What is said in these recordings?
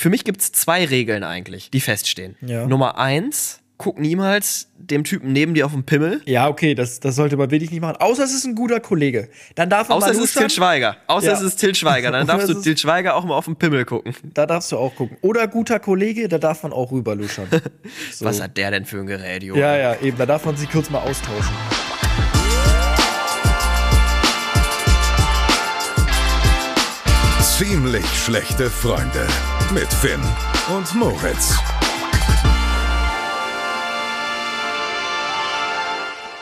Für mich gibt es zwei Regeln eigentlich, die feststehen. Ja. Nummer eins, guck niemals dem Typen neben dir auf den Pimmel. Ja, okay, das, das sollte man wirklich nicht machen. Außer es ist ein guter Kollege. Dann darf man Außer mal es ist. Til Schweiger. Außer Ja. es ist Til Schweiger. Dann darfst du Til Schweiger auch mal auf den Pimmel gucken. Da darfst du auch gucken. Oder guter Kollege, da darf man auch rüber luschern. So. Was hat der denn für ein Gerät, Junge? Ja, ja, eben. Da darf man sich kurz mal austauschen. Ziemlich schlechte Freunde mit Finn und Moritz.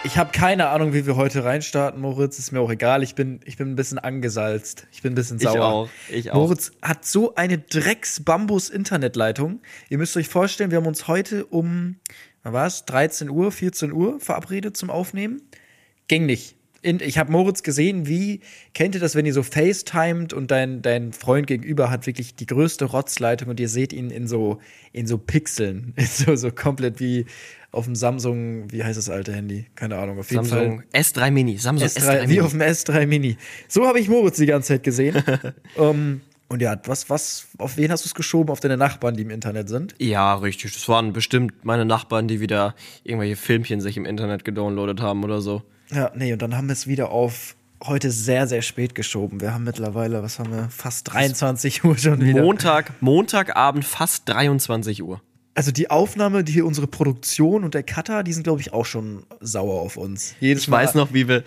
Ich habe keine Ahnung, wie wir heute reinstarten, Moritz. Ist mir auch egal. Ich bin, ich bin ein bisschen angesalzt. Ich bin ein bisschen Ich sauer. auch, ich auch. Moritz hat so eine Drecks-Bambus-Internetleitung. Ihr müsst euch vorstellen, wir haben uns heute um, es? 13 Uhr, 14 Uhr verabredet zum Aufnehmen. Ging nicht. In, ich habe Moritz gesehen, wie, kennt ihr das, wenn ihr so FaceTimed und dein, dein Freund gegenüber hat wirklich die größte Rotzleitung und ihr seht ihn in so, in so Pixeln. In so, so komplett wie auf dem Samsung, wie heißt das alte Handy? Keine Ahnung, auf jeden Samsung Fall. S3 Mini. Samsung S3, S3, Mini. wie auf dem S3 Mini. So habe ich Moritz die ganze Zeit gesehen. um, und ja, was, was, auf wen hast du es geschoben? Auf deine Nachbarn, die im Internet sind? Ja, richtig. Das waren bestimmt meine Nachbarn, die wieder irgendwelche Filmchen sich im Internet gedownloadet haben oder so. Ja, nee, und dann haben wir es wieder auf heute sehr, sehr spät geschoben. Wir haben mittlerweile, was haben wir, fast 23 Uhr schon wieder. Montag, Montagabend fast 23 Uhr. also die Aufnahme, die hier unsere Produktion und der Cutter, die sind, glaube ich, auch schon sauer auf uns. Jedes Ich weiß noch, wie wir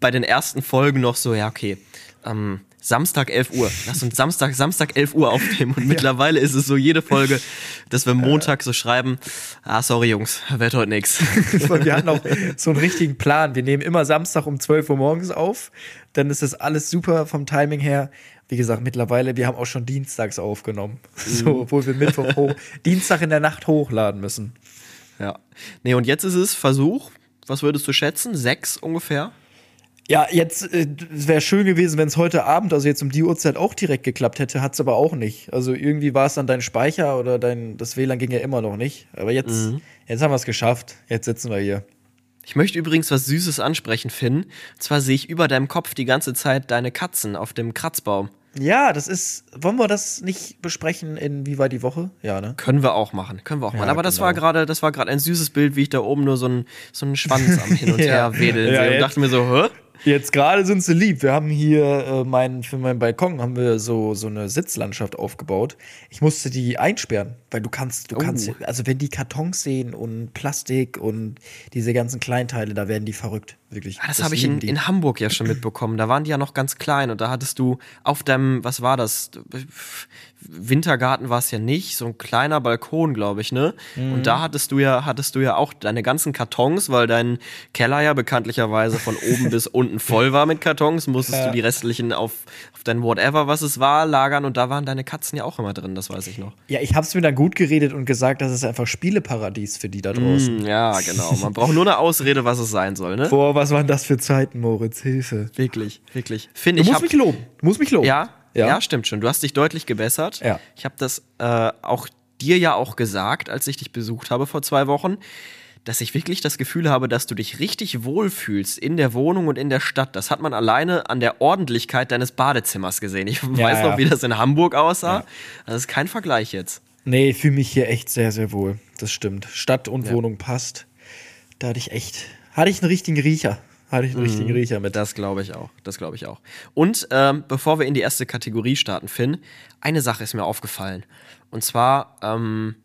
bei den ersten Folgen noch so, ja, okay, ähm, Samstag 11 Uhr. Lass uns Samstag, Samstag 11 Uhr aufnehmen. Und mittlerweile ist es so jede Folge, dass wir Montag so schreiben, ah, sorry Jungs, wird heute nix. wir hatten auch so einen richtigen Plan. Wir nehmen immer Samstag um 12 Uhr morgens auf. Dann ist das alles super vom Timing her. Wie gesagt, mittlerweile, wir haben auch schon dienstags aufgenommen. So, obwohl wir Mittwoch hoch, Dienstag in der Nacht hochladen müssen. Ja. Nee, und jetzt ist es Versuch, was würdest du schätzen? Sechs ungefähr? Ja, jetzt äh, es wäre schön gewesen, wenn es heute Abend, also jetzt um die Uhrzeit auch direkt geklappt hätte, hat es aber auch nicht. Also irgendwie war es dann dein Speicher oder dein das WLAN ging ja immer noch nicht. Aber jetzt, jetzt haben wir es geschafft. Jetzt sitzen wir hier. Ich möchte übrigens was Süßes ansprechen, Finn. Und zwar sehe ich über deinem Kopf die ganze Zeit deine Katzen auf dem Kratzbaum. Ja, das ist. Wollen wir das nicht besprechen in Wie war die Woche? Ja, ne? Können wir auch machen, können wir auch machen. Aber das genau. war gerade, das war gerade ein süßes Bild, wie ich da oben nur so einen so einen Schwanz am Hin und Ja. Her wedeln Ja, sehe und dachte mir so, hä? Jetzt gerade sind sie lieb. Wir haben hier äh, mein, für meinen Balkon haben wir so, so eine Sitzlandschaft aufgebaut. Ich musste die einsperren, weil du kannst, du Oh. kannst, also wenn die Kartons sehen und Plastik und diese ganzen Kleinteile, da werden die verrückt. Wirklich. Ah, Das, habe ich in, die. in Hamburg ja schon mitbekommen. Da waren die ja noch ganz klein und da hattest du auf deinem, was war das? Wintergarten war es ja nicht, so ein kleiner Balkon, glaube ich, ne? Mhm. Und da hattest du ja, hattest du ja auch deine ganzen Kartons, weil dein Keller ja bekanntlicherweise von oben bis unten voll war mit Kartons, musstest du die restlichen auf, auf dein Whatever, was es war, lagern und da waren deine Katzen ja auch immer drin, das weiß ich noch. Ja, ich hab's mir dann gut geredet und gesagt, das ist einfach Spieleparadies für die da draußen. Hm, Ja, genau. Man braucht nur eine Ausrede, was es sein soll, ne? Boah, was waren das für Zeiten, Moritz? Hilfe. Wirklich, wirklich. Finn, Du ich musst hab, mich loben. Du musst mich loben. Ja, ja, Ja. stimmt schon. Du hast dich deutlich gebessert. Ja. Ich habe das äh, auch dir ja auch gesagt, als ich dich besucht habe vor zwei Wochen, dass ich wirklich das Gefühl habe, dass du dich richtig wohlfühlst in der Wohnung und in der Stadt. Das hat man alleine an der Ordentlichkeit deines Badezimmers gesehen. Ich weiß ja. noch, wie das in Hamburg aussah. Das ist kein Vergleich jetzt. Nee, ich fühle mich hier echt sehr, sehr wohl. Das stimmt. Stadt und Wohnung passt. Da hatte ich echt, hatte ich einen richtigen Riecher. Hatte ich einen richtigen Riecher mit. Das glaube ich auch. Das glaube ich auch. Und ähm, bevor wir in die erste Kategorie starten, Finn, eine Sache ist mir aufgefallen. Und zwar ähm,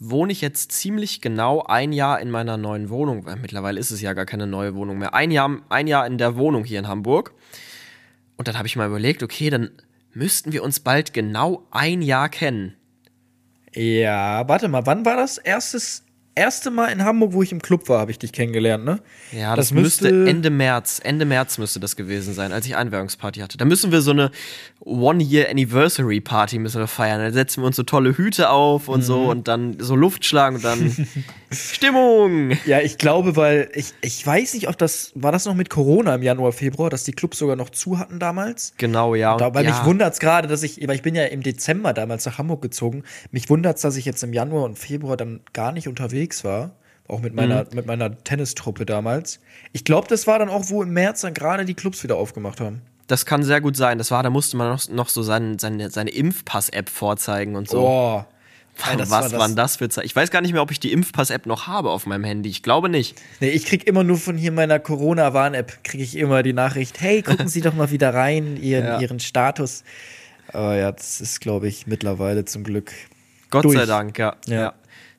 wohne ich jetzt ziemlich genau ein Jahr in meiner neuen Wohnung. Weil mittlerweile ist es ja gar keine neue Wohnung mehr. Ein Jahr, ein Jahr in der Wohnung hier in Hamburg. Und dann habe ich mal überlegt, okay, dann müssten wir uns bald genau ein Jahr kennen. Ja, warte mal, wann war das erstes, erste Mal in Hamburg, wo ich im Club war, habe ich dich kennengelernt, ne? Ja, das, müsste Ende März, Ende März müsste das gewesen sein, als ich Einweihungsparty hatte. Da müssen wir so eine One-Year-Anniversary-Party müssen wir feiern. Da setzen wir uns so tolle Hüte auf und so und dann so Luft schlagen und dann Stimmung. Ja, ich glaube, weil ich, ich weiß nicht, ob das, war das noch mit Corona im Januar, Februar, dass die Clubs sogar noch zu hatten damals? Genau, ja. Da, weil ja. mich wundert es gerade, dass ich, weil ich bin ja im Dezember damals nach Hamburg gezogen, mich wundert es, dass ich jetzt im Januar und Februar dann gar nicht unterwegs war. Auch mit meiner, Mhm. mit meiner Tennistruppe damals. Ich glaube, das war dann auch, wo im März dann gerade die Clubs wieder aufgemacht haben. das kann sehr gut sein. Das war, da musste man noch, noch so sein, seine, seine Impfpass-App vorzeigen und so. Boah. Ey, Was war das- waren das für Zeiten? Ich weiß gar nicht mehr, ob ich die Impfpass-App noch habe auf meinem Handy. Ich glaube nicht. Nee, ich krieg immer nur von hier meiner Corona-Warn-App, kriege ich immer die Nachricht, hey, gucken Sie doch mal wieder rein, Ihren, Ja. Ihren Status. Aber ja, das ist, glaube ich, mittlerweile zum Glück Gott Durch. sei Dank, ja. Ja.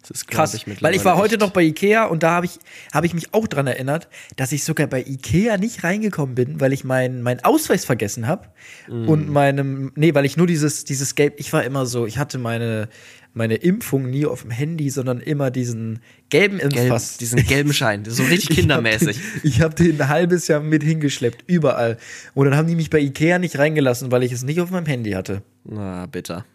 Das ist krass. ich, weil ich war heute noch bei Ikea und da habe ich, hab ich mich auch dran erinnert, dass ich sogar bei Ikea nicht reingekommen bin, weil ich meinen meinen Ausweis vergessen habe. Mm. Und meinem, nee, weil ich nur dieses, dieses Gelb, ich war immer so, ich hatte meine, meine Impfung nie auf dem Handy, sondern immer diesen gelben Gelb, Impfpass. diesen gelben Schein, so richtig kindermäßig. Ich habe den, hab den ein halbes Jahr mit hingeschleppt, überall. Und dann haben die mich bei Ikea nicht reingelassen, weil ich es nicht auf meinem Handy hatte. Na, bitter.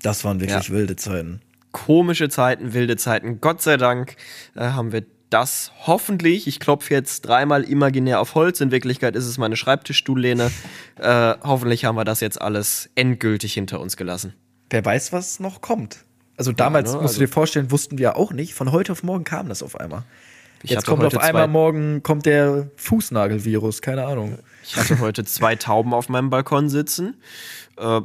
Das waren wirklich Ja. wilde Zeiten. Komische Zeiten, wilde Zeiten. Gott sei Dank äh, haben wir das hoffentlich. Ich klopfe jetzt dreimal imaginär auf Holz. In Wirklichkeit ist es meine Schreibtischstuhllehne. Äh, hoffentlich haben wir das jetzt alles endgültig hinter uns gelassen. Wer weiß, was noch kommt. Also damals, ne, musst also- du dir vorstellen, wussten wir auch nicht. Von heute auf morgen kam das auf einmal. Ich Jetzt kommt auf einmal morgen kommt der Fußnagelvirus, keine Ahnung. Ich hatte heute zwei Tauben auf meinem Balkon sitzen. Äh,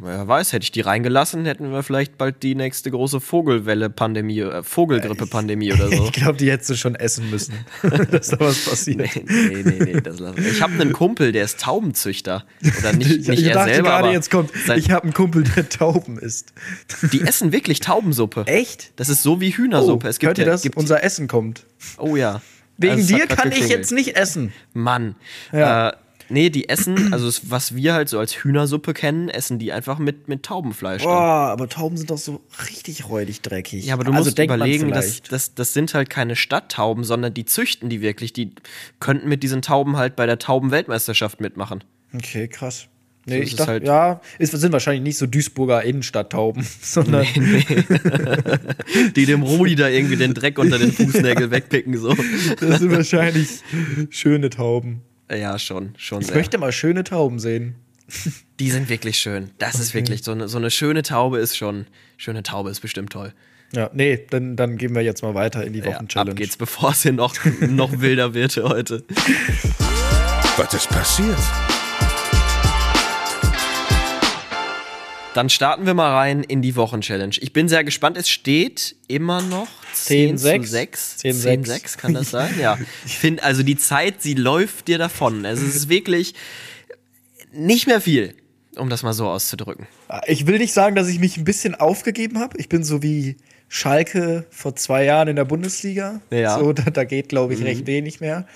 wer weiß, hätte ich die reingelassen, hätten wir vielleicht bald die nächste große Vogelwelle-Pandemie, äh, Vogelgrippe-Pandemie oder so. Ich glaube, die hättest du schon essen müssen, dass da was passiert. Nee, nee, nee, nee, das lassen wir. Ich habe einen Kumpel, der ist Taubenzüchter. Oder nicht, nicht ich er dachte selber, gerade, jetzt kommt, ich habe einen Kumpel, der Tauben isst. die essen wirklich Taubensuppe. Echt? Das ist so wie Hühnersuppe. Oh, es gibt hört ihr das? Gibt, Unser Essen kommt. oh ja. Wegen Also dir kann ich jetzt nicht essen. Mann. Ja. Äh, nee, die essen, also es, was wir halt so als Hühnersuppe kennen, essen die einfach mit, mit Taubenfleisch. Boah, aber Tauben sind doch so richtig räudig dreckig. Ja, aber du also musst überlegen, das, das, das sind halt keine Stadttauben, sondern die züchten die wirklich. Die könnten mit diesen Tauben halt bei der Taubenweltmeisterschaft mitmachen. Okay, krass. Nee, So ich dachte, halt. ja, es sind wahrscheinlich nicht so Duisburger Innenstadttauben, sondern Die dem Rudi da irgendwie den Dreck unter den Fußnägel wegpicken, so. das sind wahrscheinlich schöne Tauben. Ja, schon, schon Ich sehr. möchte mal schöne Tauben sehen. Die sind wirklich schön. Das ist wirklich so eine, so eine schöne Taube ist schon. Schöne Taube ist bestimmt toll. Ja, nee, dann, dann gehen wir jetzt mal weiter in die Ja, Wochenchallenge. ab geht's, bevor es hier noch, noch wilder wird heute. Was ist passiert? Dann starten wir mal rein in die Wochenchallenge. Ich bin sehr gespannt. Es steht immer noch 10 zu 10-6. 6. 10-6. 10-6, kann das sein? Ja. Ich finde, also die Zeit, sie läuft dir davon. Also es ist wirklich nicht mehr viel, um das mal so auszudrücken. Ich will nicht sagen, dass ich mich ein bisschen aufgegeben habe. Ich bin so wie Schalke vor zwei Jahren in der Bundesliga. Ja. So, da, da geht, glaube ich, recht wenig mehr.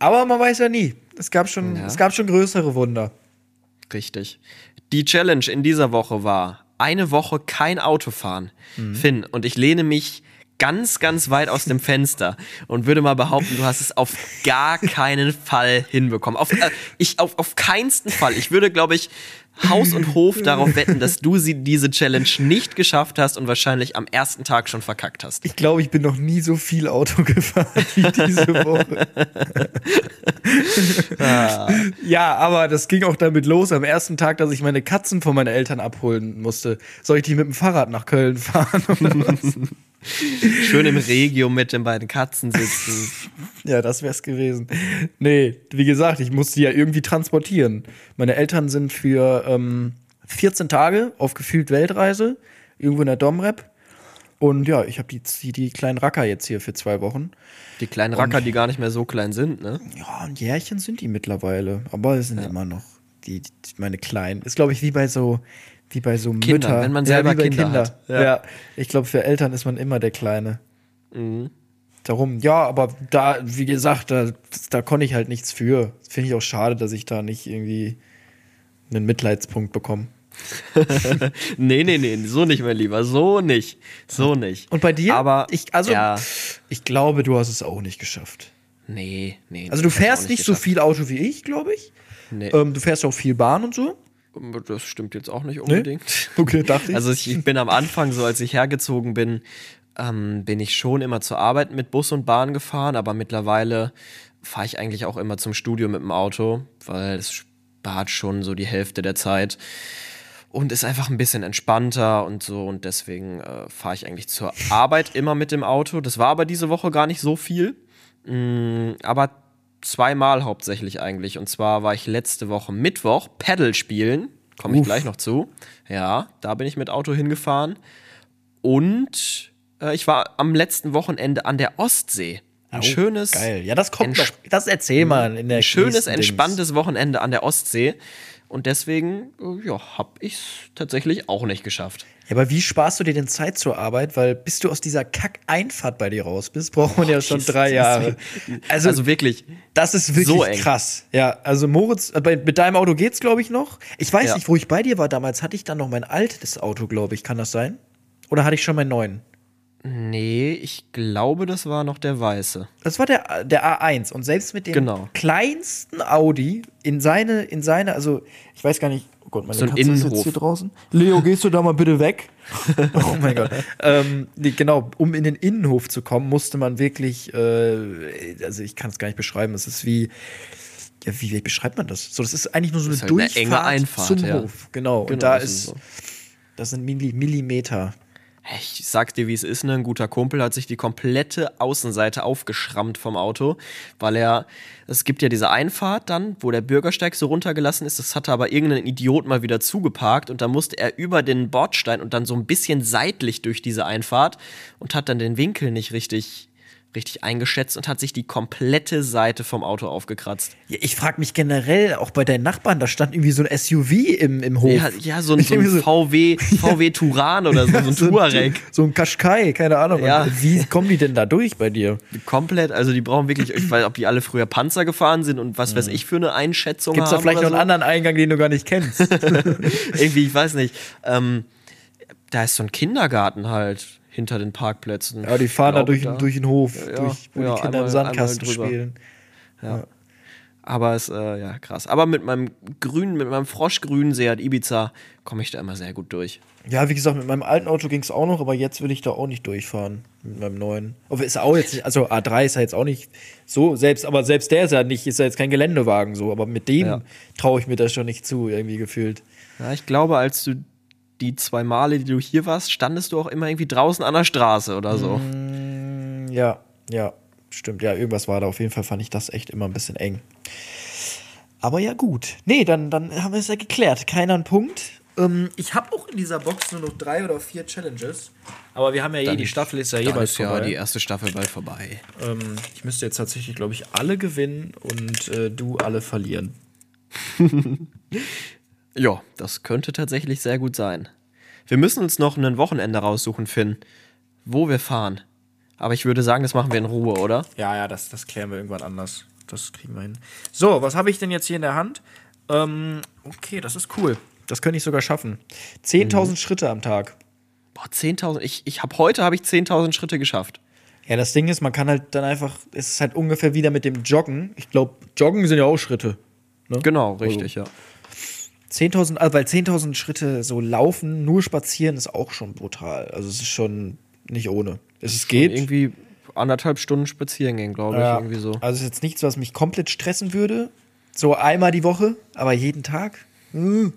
Aber man weiß ja nie. Es gab schon, Ja. es gab schon größere Wunder. Richtig. Die Challenge in dieser Woche war eine Woche kein Auto fahren. Finn, und ich lehne mich ganz, ganz weit aus dem Fenster und würde mal behaupten, du hast es auf gar keinen Fall hinbekommen. Auf, äh, ich, auf, auf keinsten Fall. Ich würde, glaube ich, Haus und Hof darauf wetten, dass du sie, diese Challenge nicht geschafft hast und wahrscheinlich am ersten Tag schon verkackt hast. Ich glaube, ich bin noch nie so viel Auto gefahren wie diese Woche. Ja, aber das ging auch damit los am ersten Tag, dass ich meine Katzen von meinen Eltern abholen musste. Soll ich die mit dem Fahrrad nach Köln fahren oder was? Schön im Regio mit den beiden Katzen sitzen. Ja, das wär's gewesen. Nee, wie gesagt, ich musste ja irgendwie transportieren. Meine Eltern sind für ähm, 14 Tage auf gefühlt Weltreise, irgendwo in der Domrep. Und ja, ich habe die, die, die kleinen Racker jetzt hier für zwei Wochen. Die kleinen Racker, die gar nicht mehr so klein sind, ne? Ja, ein Jährchen sind die mittlerweile, aber es sind immer noch die, die meine kleinen. Ist glaube ich wie bei so wie bei so Kindern, Mütter, wenn man selber wie bei Kinder hat. Ja. Ja. ich glaube für Eltern ist man immer der Kleine. Mhm. Darum, ja, aber da, wie gesagt, da, da konnte ich halt nichts für. Finde ich auch schade, dass ich da nicht irgendwie einen Mitleidspunkt bekomme. Nee, nee, nee, so nicht, mein Lieber, so nicht. So nicht. Und bei dir? Aber, ich, also, ja, ich glaube, du hast es auch nicht geschafft. nee, nee. Also du fährst auch nicht so viel Auto wie ich, glaube ich. Nee, Ähm, du fährst auch viel Bahn und so. Das stimmt jetzt auch nicht unbedingt. Okay, dachte ich. Also ich, ich bin am Anfang, so als ich hergezogen bin, ähm, bin ich schon immer zur Arbeit mit Bus und Bahn gefahren, aber mittlerweile fahre ich eigentlich auch immer zum Studio mit dem Auto, weil es spart schon so die Hälfte der Zeit und ist einfach ein bisschen entspannter und so und deswegen äh, fahre ich eigentlich zur Arbeit immer mit dem Auto. Das war aber diese Woche gar nicht so viel, Mm, aber zweimal hauptsächlich eigentlich. Und zwar war ich letzte Woche Mittwoch Paddle spielen. Komme ich Uff. gleich noch zu. Ja, da bin ich mit Auto hingefahren. Und äh, ich war am letzten Wochenende an der Ostsee. Ein schönes, Geil. Ja, das kommt noch. Das erzähl mal in der ein schönes, entspanntes Wochenende an der Ostsee. Und deswegen, äh, ja, hab ich's tatsächlich auch nicht geschafft. Ja, aber wie sparst du dir denn Zeit zur Arbeit? Weil bis du aus dieser Kack-Einfahrt bei dir raus bist, braucht man ja schon dies- drei Jahre. Also, Also wirklich, das ist wirklich so krass. Ja, also Moritz, äh, bei, mit deinem Auto geht's, glaube ich, noch. Ich weiß Ja. nicht, wo ich bei dir war damals. Hatte ich dann noch mein altes Auto, glaube ich. Kann das sein? Oder hatte ich schon meinen neuen? Nee, ich glaube, das war noch der Weiße. Das war der, der A1. Und selbst mit dem Genau. kleinsten Audi in seine, in seine, also ich weiß gar nicht, oh Gott, meine So ein Katze ist jetzt Innenhof. hier draußen. Leo, gehst du da mal bitte weg? oh mein Gott. ähm, nee, genau, um in den Innenhof zu kommen, musste man wirklich, äh, also ich kann es gar nicht beschreiben, es ist wie, ja, wie, wie beschreibt man das? So, das ist eigentlich nur so eine ist halt eine Durchfahrt Einfahrt, zum ja. Hof. Genau. Und Genau, da das ist, ist so. das sind Milli Millimeter. Ich sag's dir, wie es ist, ne? Ein guter Kumpel hat sich die komplette Außenseite aufgeschrammt vom Auto, weil er, es gibt ja diese Einfahrt dann, wo der Bürgersteig so runtergelassen ist, das hatte aber irgendein Idiot mal wieder zugeparkt und da musste er über den Bordstein und dann so ein bisschen seitlich durch diese Einfahrt und hat dann den Winkel nicht richtig, richtig eingeschätzt und hat sich die komplette Seite vom Auto aufgekratzt. Ja, ich frage mich generell, auch bei deinen Nachbarn, da stand irgendwie so ein SUV im, im Hof. Ja, ja so ein, so ein VW, VW Turan oder so, so ein Touareg. So ein Qashqai, keine Ahnung. Ja. Wie kommen die denn da durch bei dir? Komplett, also die brauchen wirklich, ich weiß, ob die alle früher Panzer gefahren sind und was weiß ich für eine Einschätzung Gibt es da haben vielleicht noch oder einen anderen Eingang, den du gar nicht kennst? so. Irgendwie, ich weiß nicht. Ähm, da ist so ein Kindergarten halt hinter den Parkplätzen. ja, die fahren da durch, den- durch den Hof, Ja, durch, wo ja, die Kinder einmal- im Sandkasten spielen. Aber es, äh, ja, krass. Aber mit meinem grünen, mit meinem froschgrünen Seat Ibiza komme ich da immer sehr gut durch. Ja, wie gesagt, mit meinem alten Auto ging es auch noch, aber jetzt will ich da auch nicht durchfahren. Mit meinem neuen. Aber ist auch jetzt nicht, also A3 ist ja jetzt auch nicht so, selbst, aber selbst der ist ja nicht, ist ja jetzt kein Geländewagen so, aber mit dem Ja. traue ich mir das schon nicht zu, irgendwie gefühlt. Ja, ich glaube, als du die zwei Male, die du hier warst, standest du auch immer irgendwie draußen an der Straße oder so. Mm, Ja, ja, stimmt. Ja, irgendwas war da. Auf jeden Fall fand ich das echt immer ein bisschen eng. Aber ja, gut. Nee, dann, dann haben wir es ja geklärt. Keiner einen Punkt. Ähm, ich habe auch in dieser Box nur noch drei oder vier Challenges. Aber wir haben ja eh, die Staffel ist ja Dann jeweils ist ja vorbei. die erste Staffel bald vorbei. ähm, ich müsste jetzt tatsächlich, glaube ich, alle gewinnen und äh, du alle verlieren. Ja, das könnte tatsächlich sehr gut sein. Wir müssen uns noch ein Wochenende raussuchen, Finn, wo wir fahren. Aber ich würde sagen, das machen wir in Ruhe, oder? Ja, ja, das, das klären wir irgendwann anders. Das kriegen wir hin. So, was habe ich denn jetzt hier in der Hand? Ähm, okay, das ist cool. Das könnte ich sogar schaffen. 10.000 Schritte am Tag. Boah, 10.000. Ich, ich habe heute habe ich 10.000 Schritte geschafft. Ja, das Ding ist, man kann halt dann einfach, es ist halt ungefähr wieder mit dem Joggen. Ich glaube, Joggen sind ja auch Schritte. Ne? Genau, richtig, ja. 10.000, also weil 10.000 Schritte so laufen, nur spazieren ist auch schon brutal. Also es ist schon nicht ohne. Es ist geht. Irgendwie anderthalb Stunden spazieren gehen, glaube ich, Ja. irgendwie so. Also es ist jetzt nichts, was mich komplett stressen würde. So einmal die Woche, aber jeden Tag hm,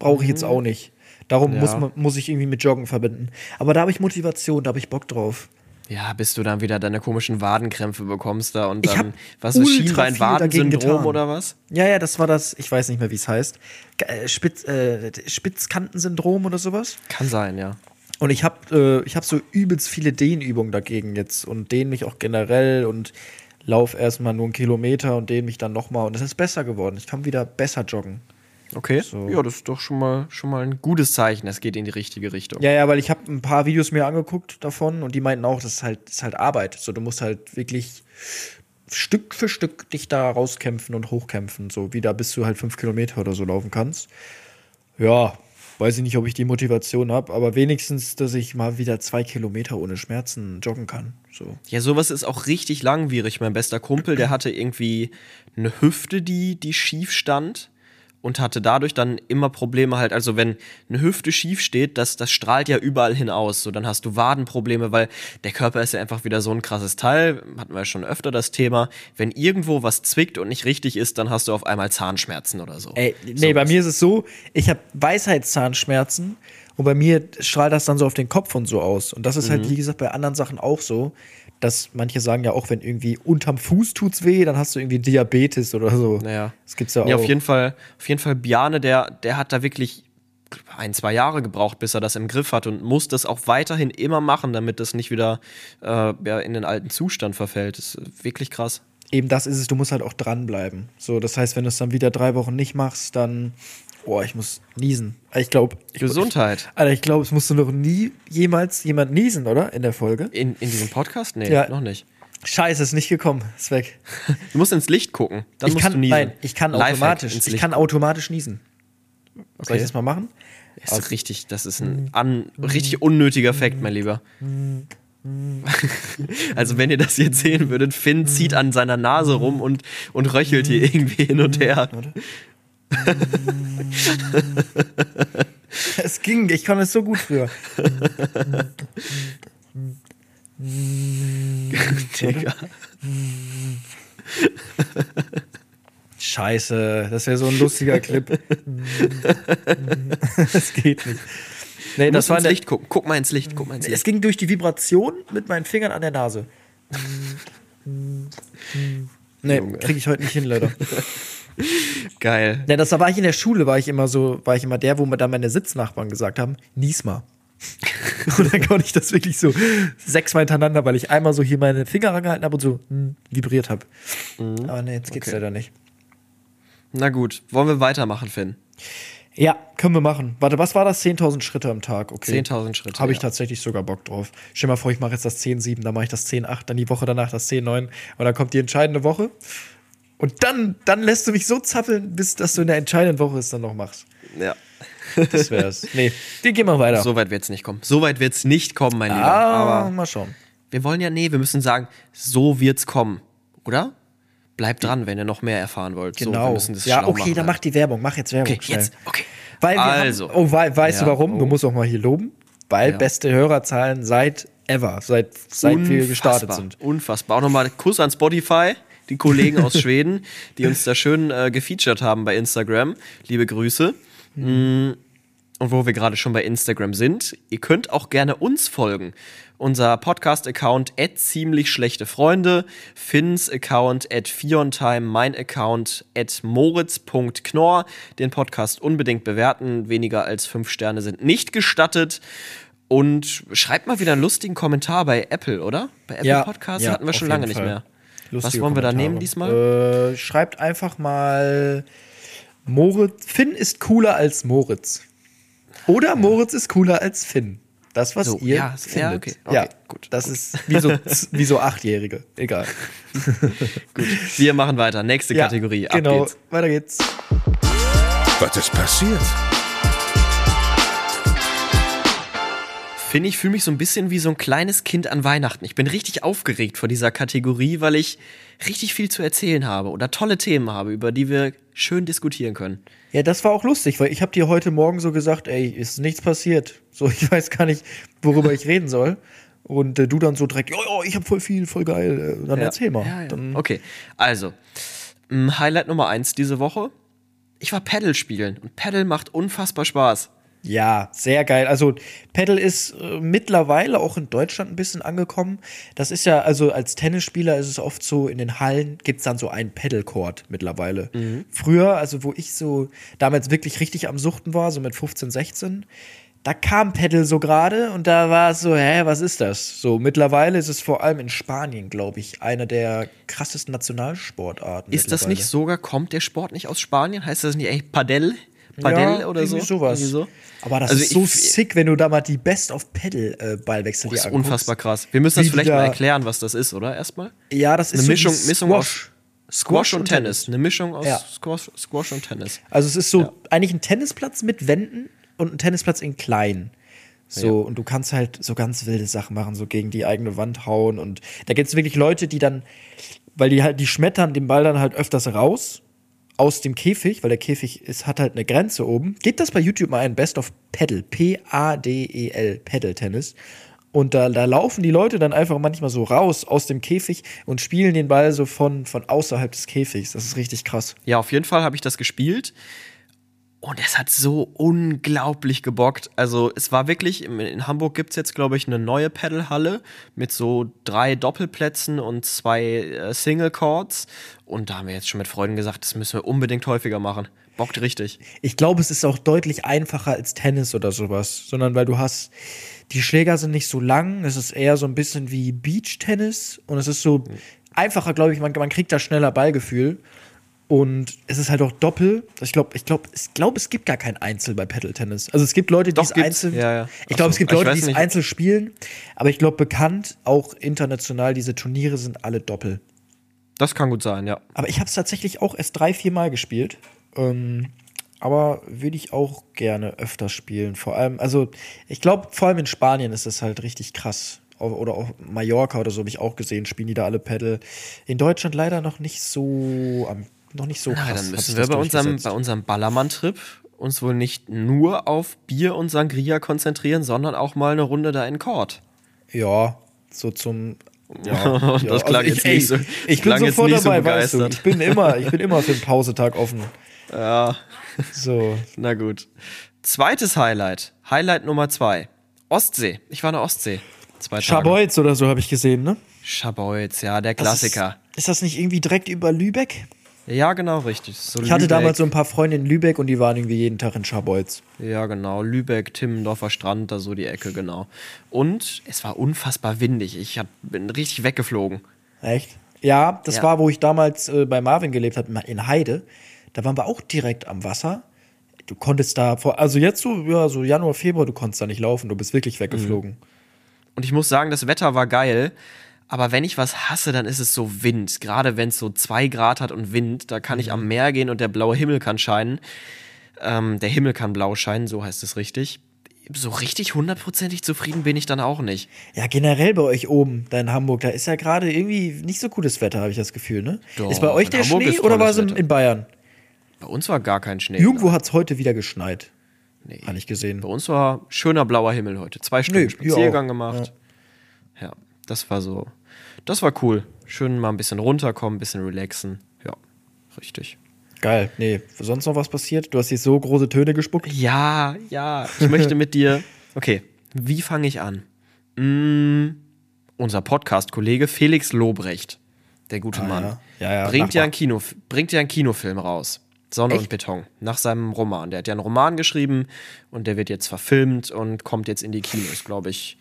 brauche ich jetzt auch nicht. Darum Ja. muss, man, muss ich irgendwie mit Joggen verbinden. Aber da habe ich Motivation, da habe ich Bock drauf. Ja, bis du dann wieder deine komischen Wadenkrämpfe bekommst da und dann, was ist Schienbein-Wadensyndrom oder was? Ja, ja, das war das, ich weiß nicht mehr, wie es heißt. Äh, Spitz, äh, Spitzkantensyndrom oder sowas. Kann sein, ja. Und ich habe äh, ich hab so übelst viele Dehnübungen dagegen jetzt und dehne mich auch generell und lauf erstmal nur einen Kilometer und dehne mich dann nochmal und es ist besser geworden. Ich kann wieder besser joggen. Okay. So. Ja, das ist doch schon mal, schon mal ein gutes Zeichen. Es geht in die richtige Richtung. Ja, ja, weil ich habe ein paar Videos mir angeguckt davon und die meinten auch, das ist halt, das ist halt Arbeit. So, du musst halt wirklich Stück für Stück dich da rauskämpfen und hochkämpfen, so wieder bis du halt fünf Kilometer oder so laufen kannst. Ja, weiß ich nicht, ob ich die Motivation habe, aber wenigstens, dass ich mal wieder zwei Kilometer ohne Schmerzen joggen kann. So. Ja, sowas ist auch richtig langwierig. Mein bester Kumpel, der hatte irgendwie eine Hüfte, die, die schief stand und hatte dadurch dann immer Probleme halt. Also wenn eine Hüfte schief steht, das, das strahlt ja überall hinaus. So, dann hast du Wadenprobleme, weil der Körper ist ja einfach wieder so ein krasses Teil. Hatten wir ja schon öfter das Thema. Wenn irgendwo was zwickt und nicht richtig ist, dann hast du auf einmal Zahnschmerzen oder so. Ey, nee, So bei was. mir ist es so, ich habe Weisheitszahnschmerzen Und bei mir strahlt das dann so auf den Kopf und so aus. Und das ist Mhm. halt, wie gesagt, bei anderen Sachen auch so, dass manche sagen ja auch, wenn irgendwie unterm Fuß tut's weh, dann hast du irgendwie Diabetes oder so. Naja. Das gibt's ja auch. Ja, auf jeden Fall, auf jeden Fall Bjane, der, der hat da wirklich ein, zwei Jahre gebraucht, bis er das im Griff hat und muss das auch weiterhin immer machen, damit das nicht wieder äh, ja, in den alten Zustand verfällt. Das ist wirklich krass. Eben das ist es, du musst halt auch dranbleiben. So, das heißt, wenn du es dann wieder drei Wochen nicht machst, dann, oh, ich muss niesen. Ich glaube, Gesundheit. Alter, ich glaube, es musste noch nie jemals jemand niesen, oder? In der Folge. In, in diesem Podcast? Nee, Ja. noch nicht. Scheiße, ist nicht gekommen. Ist weg. Du musst ins Licht gucken. Dann ich musst kann, du niesen. nein, ich kann Lifehack, automatisch. Ich kann automatisch niesen. Soll ich das mal machen? Das ist richtig, das ist ein an, richtig unnötiger Fakt, mein Lieber. Also, wenn ihr das jetzt sehen würdet, Finn zieht an seiner Nase rum und, und röchelt hier irgendwie hin und her. Es ging, ich konnte es so gut früher. Digga. Scheiße, das wäre so ein lustiger Clip. das geht nicht. Nee, Du das war ins Licht gucken. Guck mal ins Licht, guck mal ins Es Licht. ging durch die Vibration mit meinen Fingern an der Nase. Nee, kriege ich heute nicht hin, leider. Geil. Ja, das war ich in der Schule, war ich immer so, war ich immer der, wo mir dann meine Sitznachbarn gesagt haben, nies mal. und dann konnte ich das wirklich so sechsmal hintereinander, weil ich einmal so hier meine Finger rangehalten habe und so hm, vibriert habe. Aber nee, jetzt geht's Okay. leider nicht. Na gut, wollen wir weitermachen, Finn? Ja, können wir machen. Warte, was war das? 10.000 Schritte am Tag, okay. 10.000 Schritte, Habe ich ja. tatsächlich sogar Bock drauf. Stell dir mal vor, ich mache jetzt das 10.7, dann mache ich das 10.8, dann die Woche danach das 10.9 und dann kommt die entscheidende Woche. Und dann, dann lässt du mich so zappeln, bis dass du in der entscheidenden Woche es dann noch machst. Ja. Das wär's. nee, wir gehen mal weiter. So weit wird's nicht kommen. So weit wird's nicht kommen, mein Lieber. ah, Aber mal schauen. wir wollen ja, nee, wir müssen sagen, so wird's kommen. Oder? Bleibt dran, wenn ihr noch mehr erfahren wollt. So, wir Genau. müssen das ja, okay, machen. dann mach die Werbung. Mach jetzt Werbung. Okay, schnell. jetzt, okay. Weil wir Also. Haben, oh, wei weißt Ja, du warum? Du oh. musst auch mal hier loben. Weil Ja. beste Hörerzahlen seit ever, seit, seit wir gestartet sind. Unfassbar. Auch nochmal Kuss an Spotify, die Kollegen aus Schweden, die uns da schön äh, gefeatured haben bei Instagram. Liebe Grüße. Mm, Und wo wir gerade schon bei Instagram sind, ihr könnt auch gerne uns folgen. Unser Podcast-Account at ziemlich schlechte Freunde, Finns Account at Fiontime, mein Account at moritz.knorr. Den Podcast unbedingt bewerten. Weniger als fünf Sterne sind nicht gestattet. Und schreibt mal wieder einen lustigen Kommentar bei Apple, oder? Bei Apple Ja, Podcasts ja, hatten wir schon lange nicht Fall. mehr. Lustige Was wollen wir da nehmen diesmal? Äh, schreibt einfach mal Moritz. Finn ist cooler als Moritz. Oder Moritz ist cooler als Finn. Das, was So, ihr ja, findet. ja, okay, okay, ja, gut, Das gut. ist wie so, wie so Achtjährige. Egal. Wir machen weiter. Nächste Ja, Kategorie. Ab Genau. geht's. Weiter geht's. Was ist passiert? Finde ich, fühle mich so ein bisschen wie so ein kleines Kind an Weihnachten. Ich bin richtig aufgeregt vor dieser Kategorie, weil ich richtig viel zu erzählen habe oder tolle Themen habe, über die wir schön diskutieren können. Ja, das war auch lustig, weil ich habe dir heute Morgen so gesagt, ey, ist nichts passiert. So, ich weiß gar nicht, worüber ich reden soll. Und äh, du dann so direkt, ja, ja, ich habe voll viel, voll geil. Äh, dann erzähl mal. Ja, ja. Dann, Okay, also, m, Highlight Nummer eins diese Woche. Ich war Paddle spielen und Paddle macht unfassbar Spaß. Ja, sehr geil. Also Paddle ist äh, mittlerweile auch in Deutschland ein bisschen angekommen. Das ist ja, also als Tennisspieler ist es oft so, in den Hallen gibt's dann so einen Paddle-Court mittlerweile. Früher, also wo ich so damals wirklich richtig am Suchten war, so mit 15, 16, da kam Paddle so gerade und da war es so, hä, was ist das? So, mittlerweile ist es vor allem in Spanien, glaube ich, eine der krassesten Nationalsportarten. Ist das nicht sogar, kommt der Sport nicht aus Spanien? Heißt das nicht echt Padel? Padel ja, oder so? sowas. Irgendwie so? Aber das Also ist so ich- sick, wenn du da mal die Best of Paddle äh, Ballwechsel Das dir ist anguckst. unfassbar krass. Wir müssen das vielleicht mal erklären, was das ist, oder? Erstmal? Ja, das ist Eine so Mischung, Mischung Squash. aus Squash und Tennis. Eine Mischung aus Ja. Squash, Squash und Tennis. Also es ist so Ja. eigentlich ein Tennisplatz mit Wänden und ein Tennisplatz in klein. So, und du kannst halt so ganz wilde Sachen machen, so gegen die eigene Wand hauen. Und da gibt es wirklich Leute, die dann, weil die halt, die schmettern den Ball dann halt öfters raus aus dem Käfig, weil der Käfig ist, hat halt eine Grenze oben. Gebt das bei YouTube mal ein, Best of Paddle, P-A-D-E-L, Paddle Tennis. Und da, da laufen die Leute dann einfach manchmal so raus aus dem Käfig und spielen den Ball so von, von außerhalb des Käfigs. Das ist richtig krass. Ja, auf jeden Fall habe ich das gespielt. Und es hat so unglaublich gebockt. Also es war wirklich, in- Hamburg gibt es jetzt, glaube ich, eine neue Pedalhalle mit so drei Doppelplätzen und zwei äh, Single Chords. Und da haben wir jetzt schon mit Freunden gesagt, das müssen wir unbedingt häufiger machen. Bockt richtig. Ich glaube, es ist auch deutlich einfacher als Tennis oder sowas, sondern weil du hast, die Schläger sind nicht so lang, es ist eher so ein bisschen wie Beach-Tennis und es ist so einfacher, glaube ich, man, man kriegt da schneller Ballgefühl und es ist halt auch Doppel. Ich glaube, ich glaube, ich glaube, es gibt gar kein Einzel bei Paddle-Tennis. Also es gibt Leute, die es einzeln, Ja, ja. ich glaube, es gibt Leute, die es einzeln spielen, aber ich glaube, bekannt, auch international, diese Turniere sind alle Doppel. Das kann gut sein, ja. Aber ich habe es tatsächlich auch erst drei, vier Mal gespielt. Ähm, aber würde ich auch gerne öfter spielen. Vor allem, also ich glaube, vor allem in Spanien ist es halt richtig krass. Oder auch Mallorca oder so habe ich auch gesehen, spielen die da alle Paddle. In Deutschland leider noch nicht so, am- noch nicht so krass. Na, dann hat müssen wir das bei unserem, bei unserem Ballermann-Trip uns wohl nicht nur auf Bier und Sangria konzentrieren, sondern auch mal eine Runde da in Court. Ja, so zum. Ja, Das ja. klang jetzt nicht so- Ich bin sofort nicht so dabei, weißt du. Ich bin immer, ich bin immer für den Pausetag offen. Ja, So. na gut. Zweites Highlight. Highlight Nummer zwei. Ostsee. Ich war in der Ostsee. Zwei. Schabolz oder so habe ich gesehen, ne? Schabolz, ja, der Das Klassiker. Ist, ist das nicht irgendwie direkt über Lübeck? Ja, genau, richtig. So Ich hatte Lübeck. damals so ein paar Freunde in Lübeck und die waren irgendwie jeden Tag in Schabolz. Ja, genau. Lübeck, Timmendorfer Strand, da so die Ecke, genau. Und es war unfassbar windig. Ich hab, bin richtig weggeflogen. Echt? Ja, das Ja. war, wo ich damals äh, bei Marvin gelebt habe, in Heide. Da waren wir auch direkt am Wasser. Du konntest da vor, also jetzt so, ja, so Januar, Februar, du konntest da nicht laufen, du bist wirklich weggeflogen. Und ich muss sagen, das Wetter war geil. Aber wenn ich was hasse, dann ist es so Wind. Gerade wenn es so zwei Grad hat und Wind, da kann ich am Meer gehen und der blaue Himmel kann scheinen. Ähm, der Himmel kann blau scheinen, so heißt es richtig. So richtig hundertprozentig zufrieden bin ich dann auch nicht. Ja, generell bei euch oben, da in Hamburg, da ist ja gerade irgendwie nicht so gutes Wetter, habe ich das Gefühl, ne? Doch, ist bei euch der Hamburg Schnee oder war es in, Bayern? Bei uns war gar kein Schnee. Irgendwo hat es heute wieder geschneit. Nee. Habe ich gesehen. Bei uns war schöner blauer Himmel heute. Zwei Stunden Nee, Spaziergang gemacht. Ja. Das war so. Das war cool. Schön mal ein bisschen runterkommen, ein bisschen relaxen. Ja, richtig. Geil. Nee, sonst noch was passiert? Du hast jetzt so große Töne gespuckt. Ja, ja. Ich möchte mit dir. Okay, wie fange ich an? Mm, unser Podcast-Kollege Felix Lobrecht, der gute Mann, Ah, ja. Ja, ja, bringt, ja Nachbar. ein Kino, bringt ja einen Kinofilm raus. Sonne und Echt? Beton. Nach seinem Roman. Der hat ja einen Roman geschrieben und der wird jetzt verfilmt und kommt jetzt in die Kinos, glaube ich,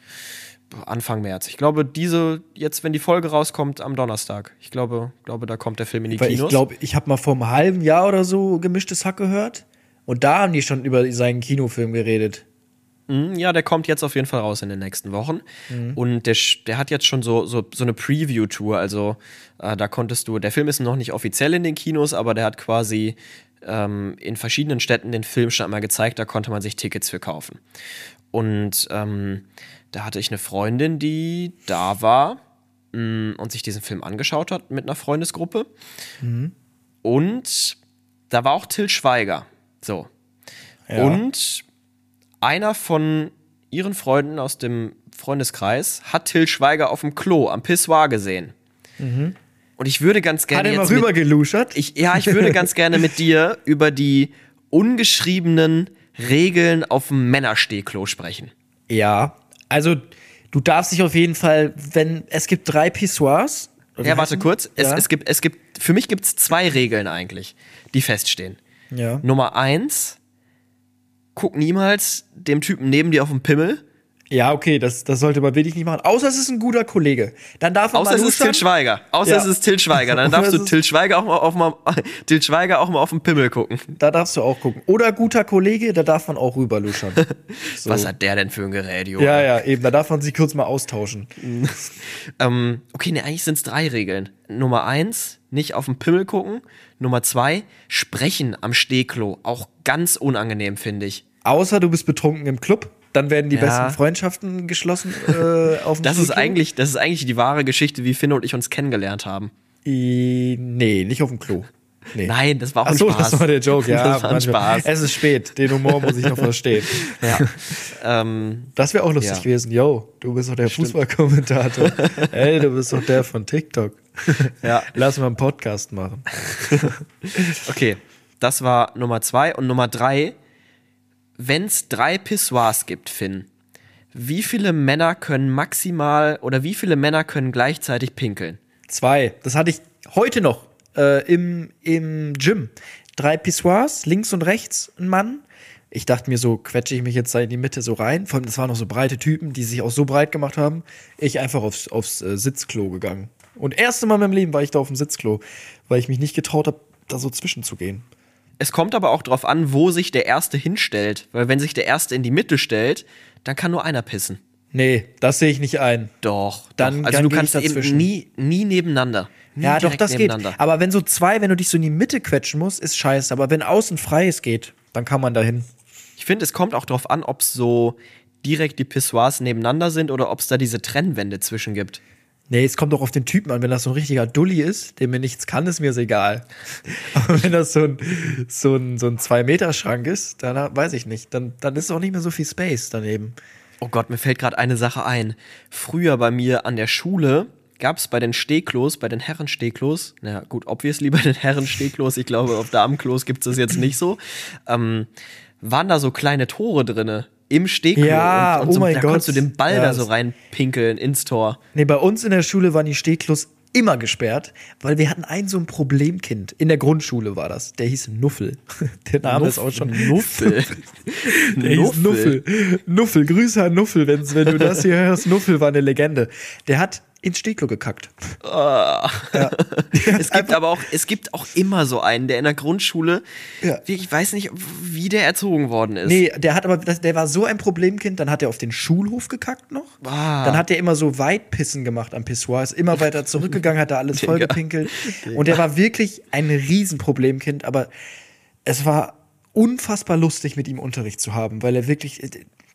Anfang März. Ich glaube, diese, jetzt, wenn die Folge rauskommt, am Donnerstag. Ich glaube, glaube da kommt der Film in die Weil Kinos. ich glaube, ich habe mal vor einem halben Jahr oder so gemischtes Hack gehört. Und da haben die schon über seinen Kinofilm geredet. Mhm, Ja, der kommt jetzt auf jeden Fall raus in den nächsten Wochen. Mhm. Und der, der hat jetzt schon so, so, so eine Preview-Tour. Also äh, da konntest du, der Film ist noch nicht offiziell in den Kinos, aber der hat quasi ähm, in verschiedenen Städten den Film schon einmal gezeigt, da konnte man sich Tickets für kaufen. Und ähm, da hatte ich eine Freundin, die da war mh, und sich diesen Film angeschaut hat mit einer Freundesgruppe. Und da war auch Till Schweiger. So. Ja. Und einer von ihren Freunden aus dem Freundeskreis hat Till Schweiger auf dem Klo am Pissoir gesehen. Und ich würde ganz Hat gerne er mal rübergeluschert? ich, ja, ich würde ganz gerne mit dir über die ungeschriebenen Regeln auf dem Männerstehklo sprechen. Ja. Also, du darfst dich auf jeden Fall, wenn es gibt drei Pissoirs. Ja, warte heißen? kurz. Es, ja? es gibt, es gibt, für mich gibt es zwei Regeln eigentlich, die feststehen. ja. Nummer eins, guck niemals dem Typen neben dir auf den Pimmel. Ja, okay, das, das sollte man wirklich nicht machen. Außer es ist ein guter Kollege. Dann darf man Außer mal es ist luschern. Till Schweiger. Außer Ja. es ist Till Schweiger. Dann darfst du Till Schweiger auch mal auf, mal, Till Schweiger auch mal auf den Pimmel gucken. Da darfst du auch gucken. Oder guter Kollege, da darf man auch rüberluschern. So. Was hat der denn für ein Gerät, Junge? Ja, ja, eben. Da darf man sich kurz mal austauschen. Ähm, okay, ne, eigentlich sind es drei Regeln. Nummer eins, nicht auf den Pimmel gucken. Nummer zwei, sprechen am Stehklo. Auch ganz unangenehm, finde ich. Außer du bist betrunken im Club. Dann werden die Ja. besten Freundschaften geschlossen äh, auf dem Das ist, eigentlich, das ist eigentlich die wahre Geschichte, wie Finn und ich uns kennengelernt haben. I, nee, nicht auf dem Klo. Nee. Nein, das war auch Ach ein so, Spaß. das war der Joke, ja. Das war ein. Spaß. Es ist spät, den Humor muss ich noch verstehen. Ja. ähm, Das wäre auch lustig Ja. gewesen. Yo, du bist doch der Fußballkommentator. Ey, du bist doch der von TikTok. Ja. Lass mal einen Podcast machen. okay. Das war Nummer zwei. Und Nummer drei, wenn es drei Pissoirs gibt, Finn, wie viele Männer können maximal oder wie viele Männer können gleichzeitig pinkeln? Zwei. Das hatte ich heute noch äh, im, im Gym. Drei Pissoirs, links und rechts ein Mann. Ich dachte mir so, quetsche ich mich jetzt da in die Mitte so rein. Vor allem, das waren noch so breite Typen, die sich auch so breit gemacht haben. Ich einfach aufs, aufs äh, Sitzklo gegangen. Und erste Mal in meinem Leben war ich da auf dem Sitzklo, weil ich mich nicht getraut habe, da so zwischenzugehen. Es kommt aber auch drauf an, wo sich der Erste hinstellt. Weil wenn sich der Erste in die Mitte stellt, dann kann nur einer pissen. Nee, das sehe ich nicht ein. Doch. Dann- doch. Also dann du kannst eben dazwischen. nie, nie nebeneinander. Nie Ja, doch, das geht. Aber wenn so zwei, wenn du dich so in die Mitte quetschen musst, ist scheiße. Aber wenn außen frei ist geht, dann kann man dahin. Ich finde, es kommt auch drauf an, ob so direkt die Pissoirs nebeneinander sind oder ob es da diese Trennwände zwischen gibt. Nee, es kommt doch auf den Typen an. Wenn das so ein richtiger Dulli ist, der mir nichts kann, ist mir das egal. Aber wenn das so ein, so ein, so ein Zwei-Meter-Schrank ist, dann weiß ich nicht. Dann, dann ist auch nicht mehr so viel Space daneben. Oh Gott, mir fällt gerade eine Sache ein. Früher bei mir an der Schule gab es bei den Stehklos, bei den Herrenstehklos, na gut, obviously bei den Herrenstehklos, ich glaube, auf Damenklos gibt es das jetzt nicht so, ähm, waren da so kleine Tore drinne im Stehklo. Ja, und, und oh so, mein da Gott. konntest du den Ball Ja, da so reinpinkeln ins Tor. Nee, bei uns in der Schule waren die Stehklos immer gesperrt, weil wir hatten ein so ein Problemkind. In der Grundschule war das. Der hieß Nuffel. Der Name ist auch schon. Nuffel. Der hieß Nuffel. Nuffel. Grüße an Nuffel, wenn's, wenn du das hier hörst. Nuffel war eine Legende. Der hat ins Stehklo gekackt. Es gibt aber auch, es gibt auch immer so einen, der in der Grundschule, Ja. ich weiß nicht, wie der erzogen worden ist. Nee, der hat aber, der war so ein Problemkind, dann hat er auf den Schulhof gekackt noch. Ah. Dann hat er immer so Weitpissen gemacht am Pissoir, ist immer weiter zurückgegangen, hat da alles vollgepinkelt. Und der war wirklich ein Riesenproblemkind, aber es war unfassbar lustig, mit ihm Unterricht zu haben, weil er wirklich,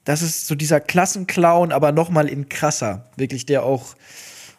das ist so dieser Klassenclown, aber nochmal in krasser. Wirklich, der auch,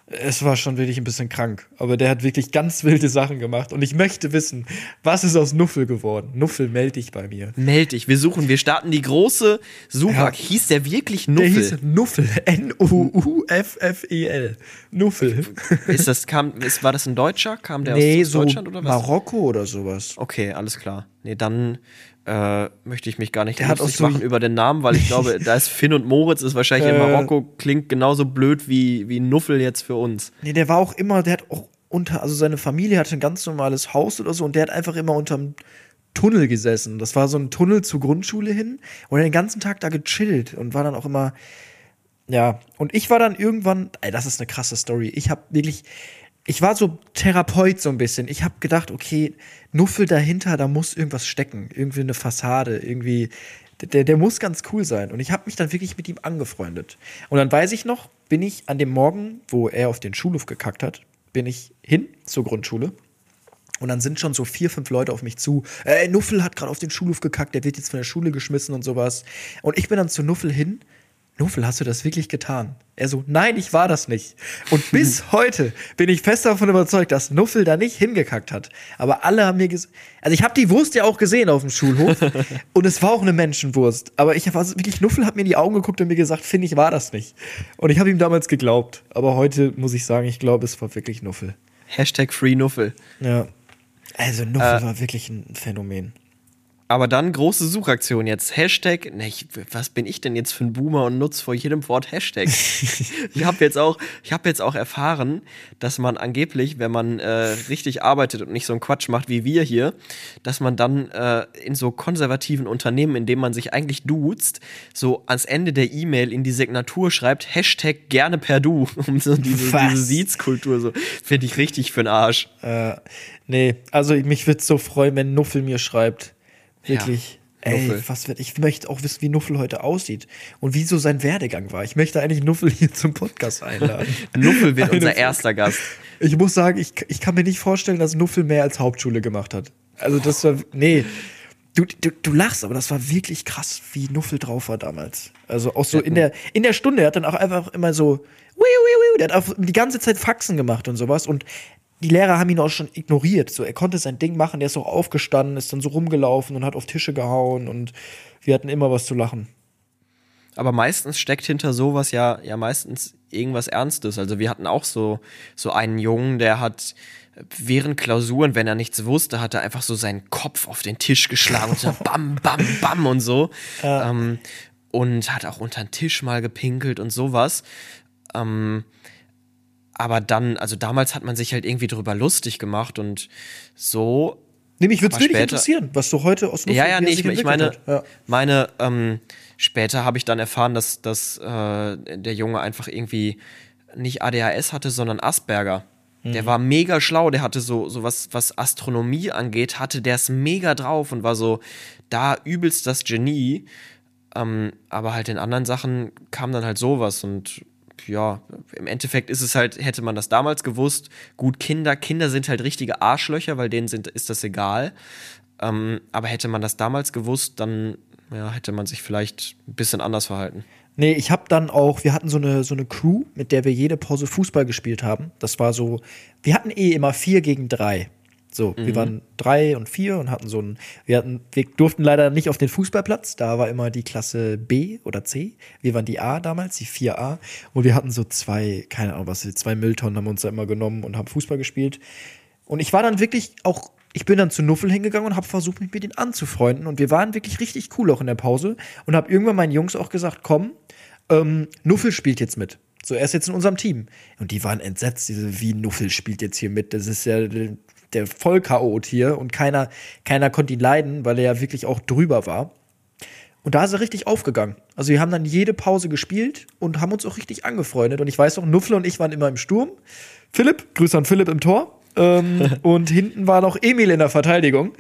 es war schon wirklich ein bisschen krank, aber der hat wirklich ganz wilde Sachen gemacht und ich möchte wissen, was ist aus Nuffel geworden? Nuffel, meld dich bei mir. Meld dich, wir suchen, wir starten die große Suche. Ja. Hieß der wirklich Der Nuffel? hieß Nuffel. N-U-U-F-F-E-L. Nuffel. ist das, kam, ist, war das ein Deutscher? Kam der nee, aus, aus so Deutschland oder was? Marokko oder sowas. Okay, alles klar. Nee, dann äh, möchte ich mich gar nicht Der hat auch so- machen über den Namen, weil ich glaube, da ist Finn und Moritz ist wahrscheinlich in Äh. Marokko, klingt genauso blöd wie, wie Nuffel jetzt für uns. Nee, der war auch immer, der hat auch unter, also seine Familie hatte ein ganz normales Haus oder so und der hat einfach immer unterm Tunnel gesessen. Das war so ein Tunnel zur Grundschule hin und er hat den ganzen Tag da gechillt und war dann auch immer, ja. Und ich war dann irgendwann, ey, das ist eine krasse Story. Ich habe wirklich, ich war so Therapeut so ein bisschen. Ich habe gedacht, okay, Nuffel dahinter, da muss irgendwas stecken. Irgendwie eine Fassade, irgendwie. Der, der muss ganz cool sein. Und ich habe mich dann wirklich mit ihm angefreundet. Und dann weiß ich noch, bin ich an dem Morgen, wo er auf den Schulhof gekackt hat, bin ich hin zur Grundschule. Und dann sind schon so vier, fünf Leute auf mich zu. Ey, Nuffel hat gerade auf den Schulhof gekackt, der wird jetzt von der Schule geschmissen und sowas. Und ich bin dann zu Nuffel hin. Nuffel, hast du das wirklich getan? Er so, nein, ich war das nicht. Und bis heute bin ich fest davon überzeugt, dass Nuffel da nicht hingekackt hat. Aber alle haben mir gesagt, also ich habe die Wurst ja auch gesehen auf dem Schulhof und es war auch eine Menschenwurst. Aber ich habe also wirklich, Nuffel hat mir in die Augen geguckt und mir gesagt, finde ich war das nicht. Und ich habe ihm damals geglaubt. Aber heute muss ich sagen, ich glaube, es war wirklich Nuffel. Hashtag Free Nuffel. Ja. Also Nuffel war wirklich ein Phänomen. Aber dann große Suchaktion jetzt. Hashtag, ne, ich, was bin ich denn jetzt für ein Boomer und nutze vor jedem Wort Hashtag? ich habe jetzt auch, ich habe jetzt auch erfahren, dass man angeblich, wenn man äh, richtig arbeitet und nicht so einen Quatsch macht wie wir hier, dass man dann äh, in so konservativen Unternehmen, in denen man sich eigentlich duzt, so ans Ende der E-Mail in die Signatur schreibt Hashtag gerne per Du, um so diese, Was? diese Siezkultur so, finde ich richtig für den Arsch. Äh, nee, also mich würde so freuen, wenn Nuffel mir schreibt. Wirklich. Ja, Ey, Nuffel. was wird, ich möchte auch wissen, wie Nuffel heute aussieht und wie so sein Werdegang war. Ich möchte eigentlich Nuffel hier zum Podcast einladen. Nuffel wird Eine unser Folge. erster Gast. Ich muss sagen, ich, ich kann mir nicht vorstellen, dass Nuffel mehr als Hauptschule gemacht hat. Also das war, nee. Du, du, du lachst, aber das war wirklich krass, wie Nuffel drauf war damals. Also auch so in der, in der Stunde, er hat dann auch einfach immer so, wiu, wiu, wiu, der hat auch die ganze Zeit Faxen gemacht und sowas und die Lehrer haben ihn auch schon ignoriert. So, er konnte sein Ding machen, der ist auch aufgestanden, ist dann so rumgelaufen und hat auf Tische gehauen und wir hatten immer was zu lachen. aber meistens steckt hinter sowas ja, ja meistens irgendwas Ernstes. Also wir hatten auch so, so einen Jungen, der hat während Klausuren, wenn er nichts wusste, hat er einfach so seinen Kopf auf den Tisch geschlagen und so bam, bam, bam und so. Ja. Ähm, und hat auch unter den Tisch mal gepinkelt und sowas. Ähm, aber dann, also damals hat man sich halt irgendwie drüber lustig gemacht und so. Nee, mich würde es wirklich interessieren, was du heute aus Nussel Ja, ja, nee, ich, ich meine, ja. meine, ähm, später habe ich dann erfahren, dass, dass äh, der Junge einfach irgendwie nicht ADHS hatte, sondern Asperger. Der mhm. war mega schlau, der hatte so, so was, was Astronomie angeht, hatte der es mega drauf und war so da übelst das Genie. Ähm, aber halt in anderen Sachen kam dann halt sowas und ja, im Endeffekt ist es halt, hätte man das damals gewusst, gut, Kinder, Kinder sind halt richtige Arschlöcher, weil denen sind, ist das egal. Ähm, aber hätte man das damals gewusst, dann ja, hätte man sich vielleicht ein bisschen anders verhalten. Nee, ich habe dann auch, wir hatten so eine, so eine Crew, mit der wir jede Pause Fußball gespielt haben. Das war so, wir hatten eh immer vier gegen drei. So, mhm. wir waren drei und vier und hatten so ein, wir hatten, wir durften leider nicht auf den Fußballplatz, da war immer die Klasse B oder C. Wir waren die A damals, die 4A. Und wir hatten so zwei, keine Ahnung was, zwei Mülltonnen haben uns da immer genommen und haben Fußball gespielt. Und ich war dann wirklich auch, ich bin dann zu Nuffel hingegangen und habe versucht, mich mit ihnen anzufreunden. Und wir waren wirklich richtig cool auch in der Pause und habe irgendwann meinen Jungs auch gesagt, komm, ähm, Nuffel spielt jetzt mit. So, er ist jetzt in unserem Team. Und die waren entsetzt, diese, wie Nuffel spielt jetzt hier mit. Das ist ja der Vollchaot hier und keiner, keiner konnte ihn leiden, weil er ja wirklich auch drüber war. Und da ist er richtig aufgegangen. Also wir haben dann jede Pause gespielt und haben uns auch richtig angefreundet. Und ich weiß noch, Nuffel und ich waren immer im Sturm. Philipp, Grüße an Philipp im Tor. Ähm, und hinten war noch Emil in der Verteidigung.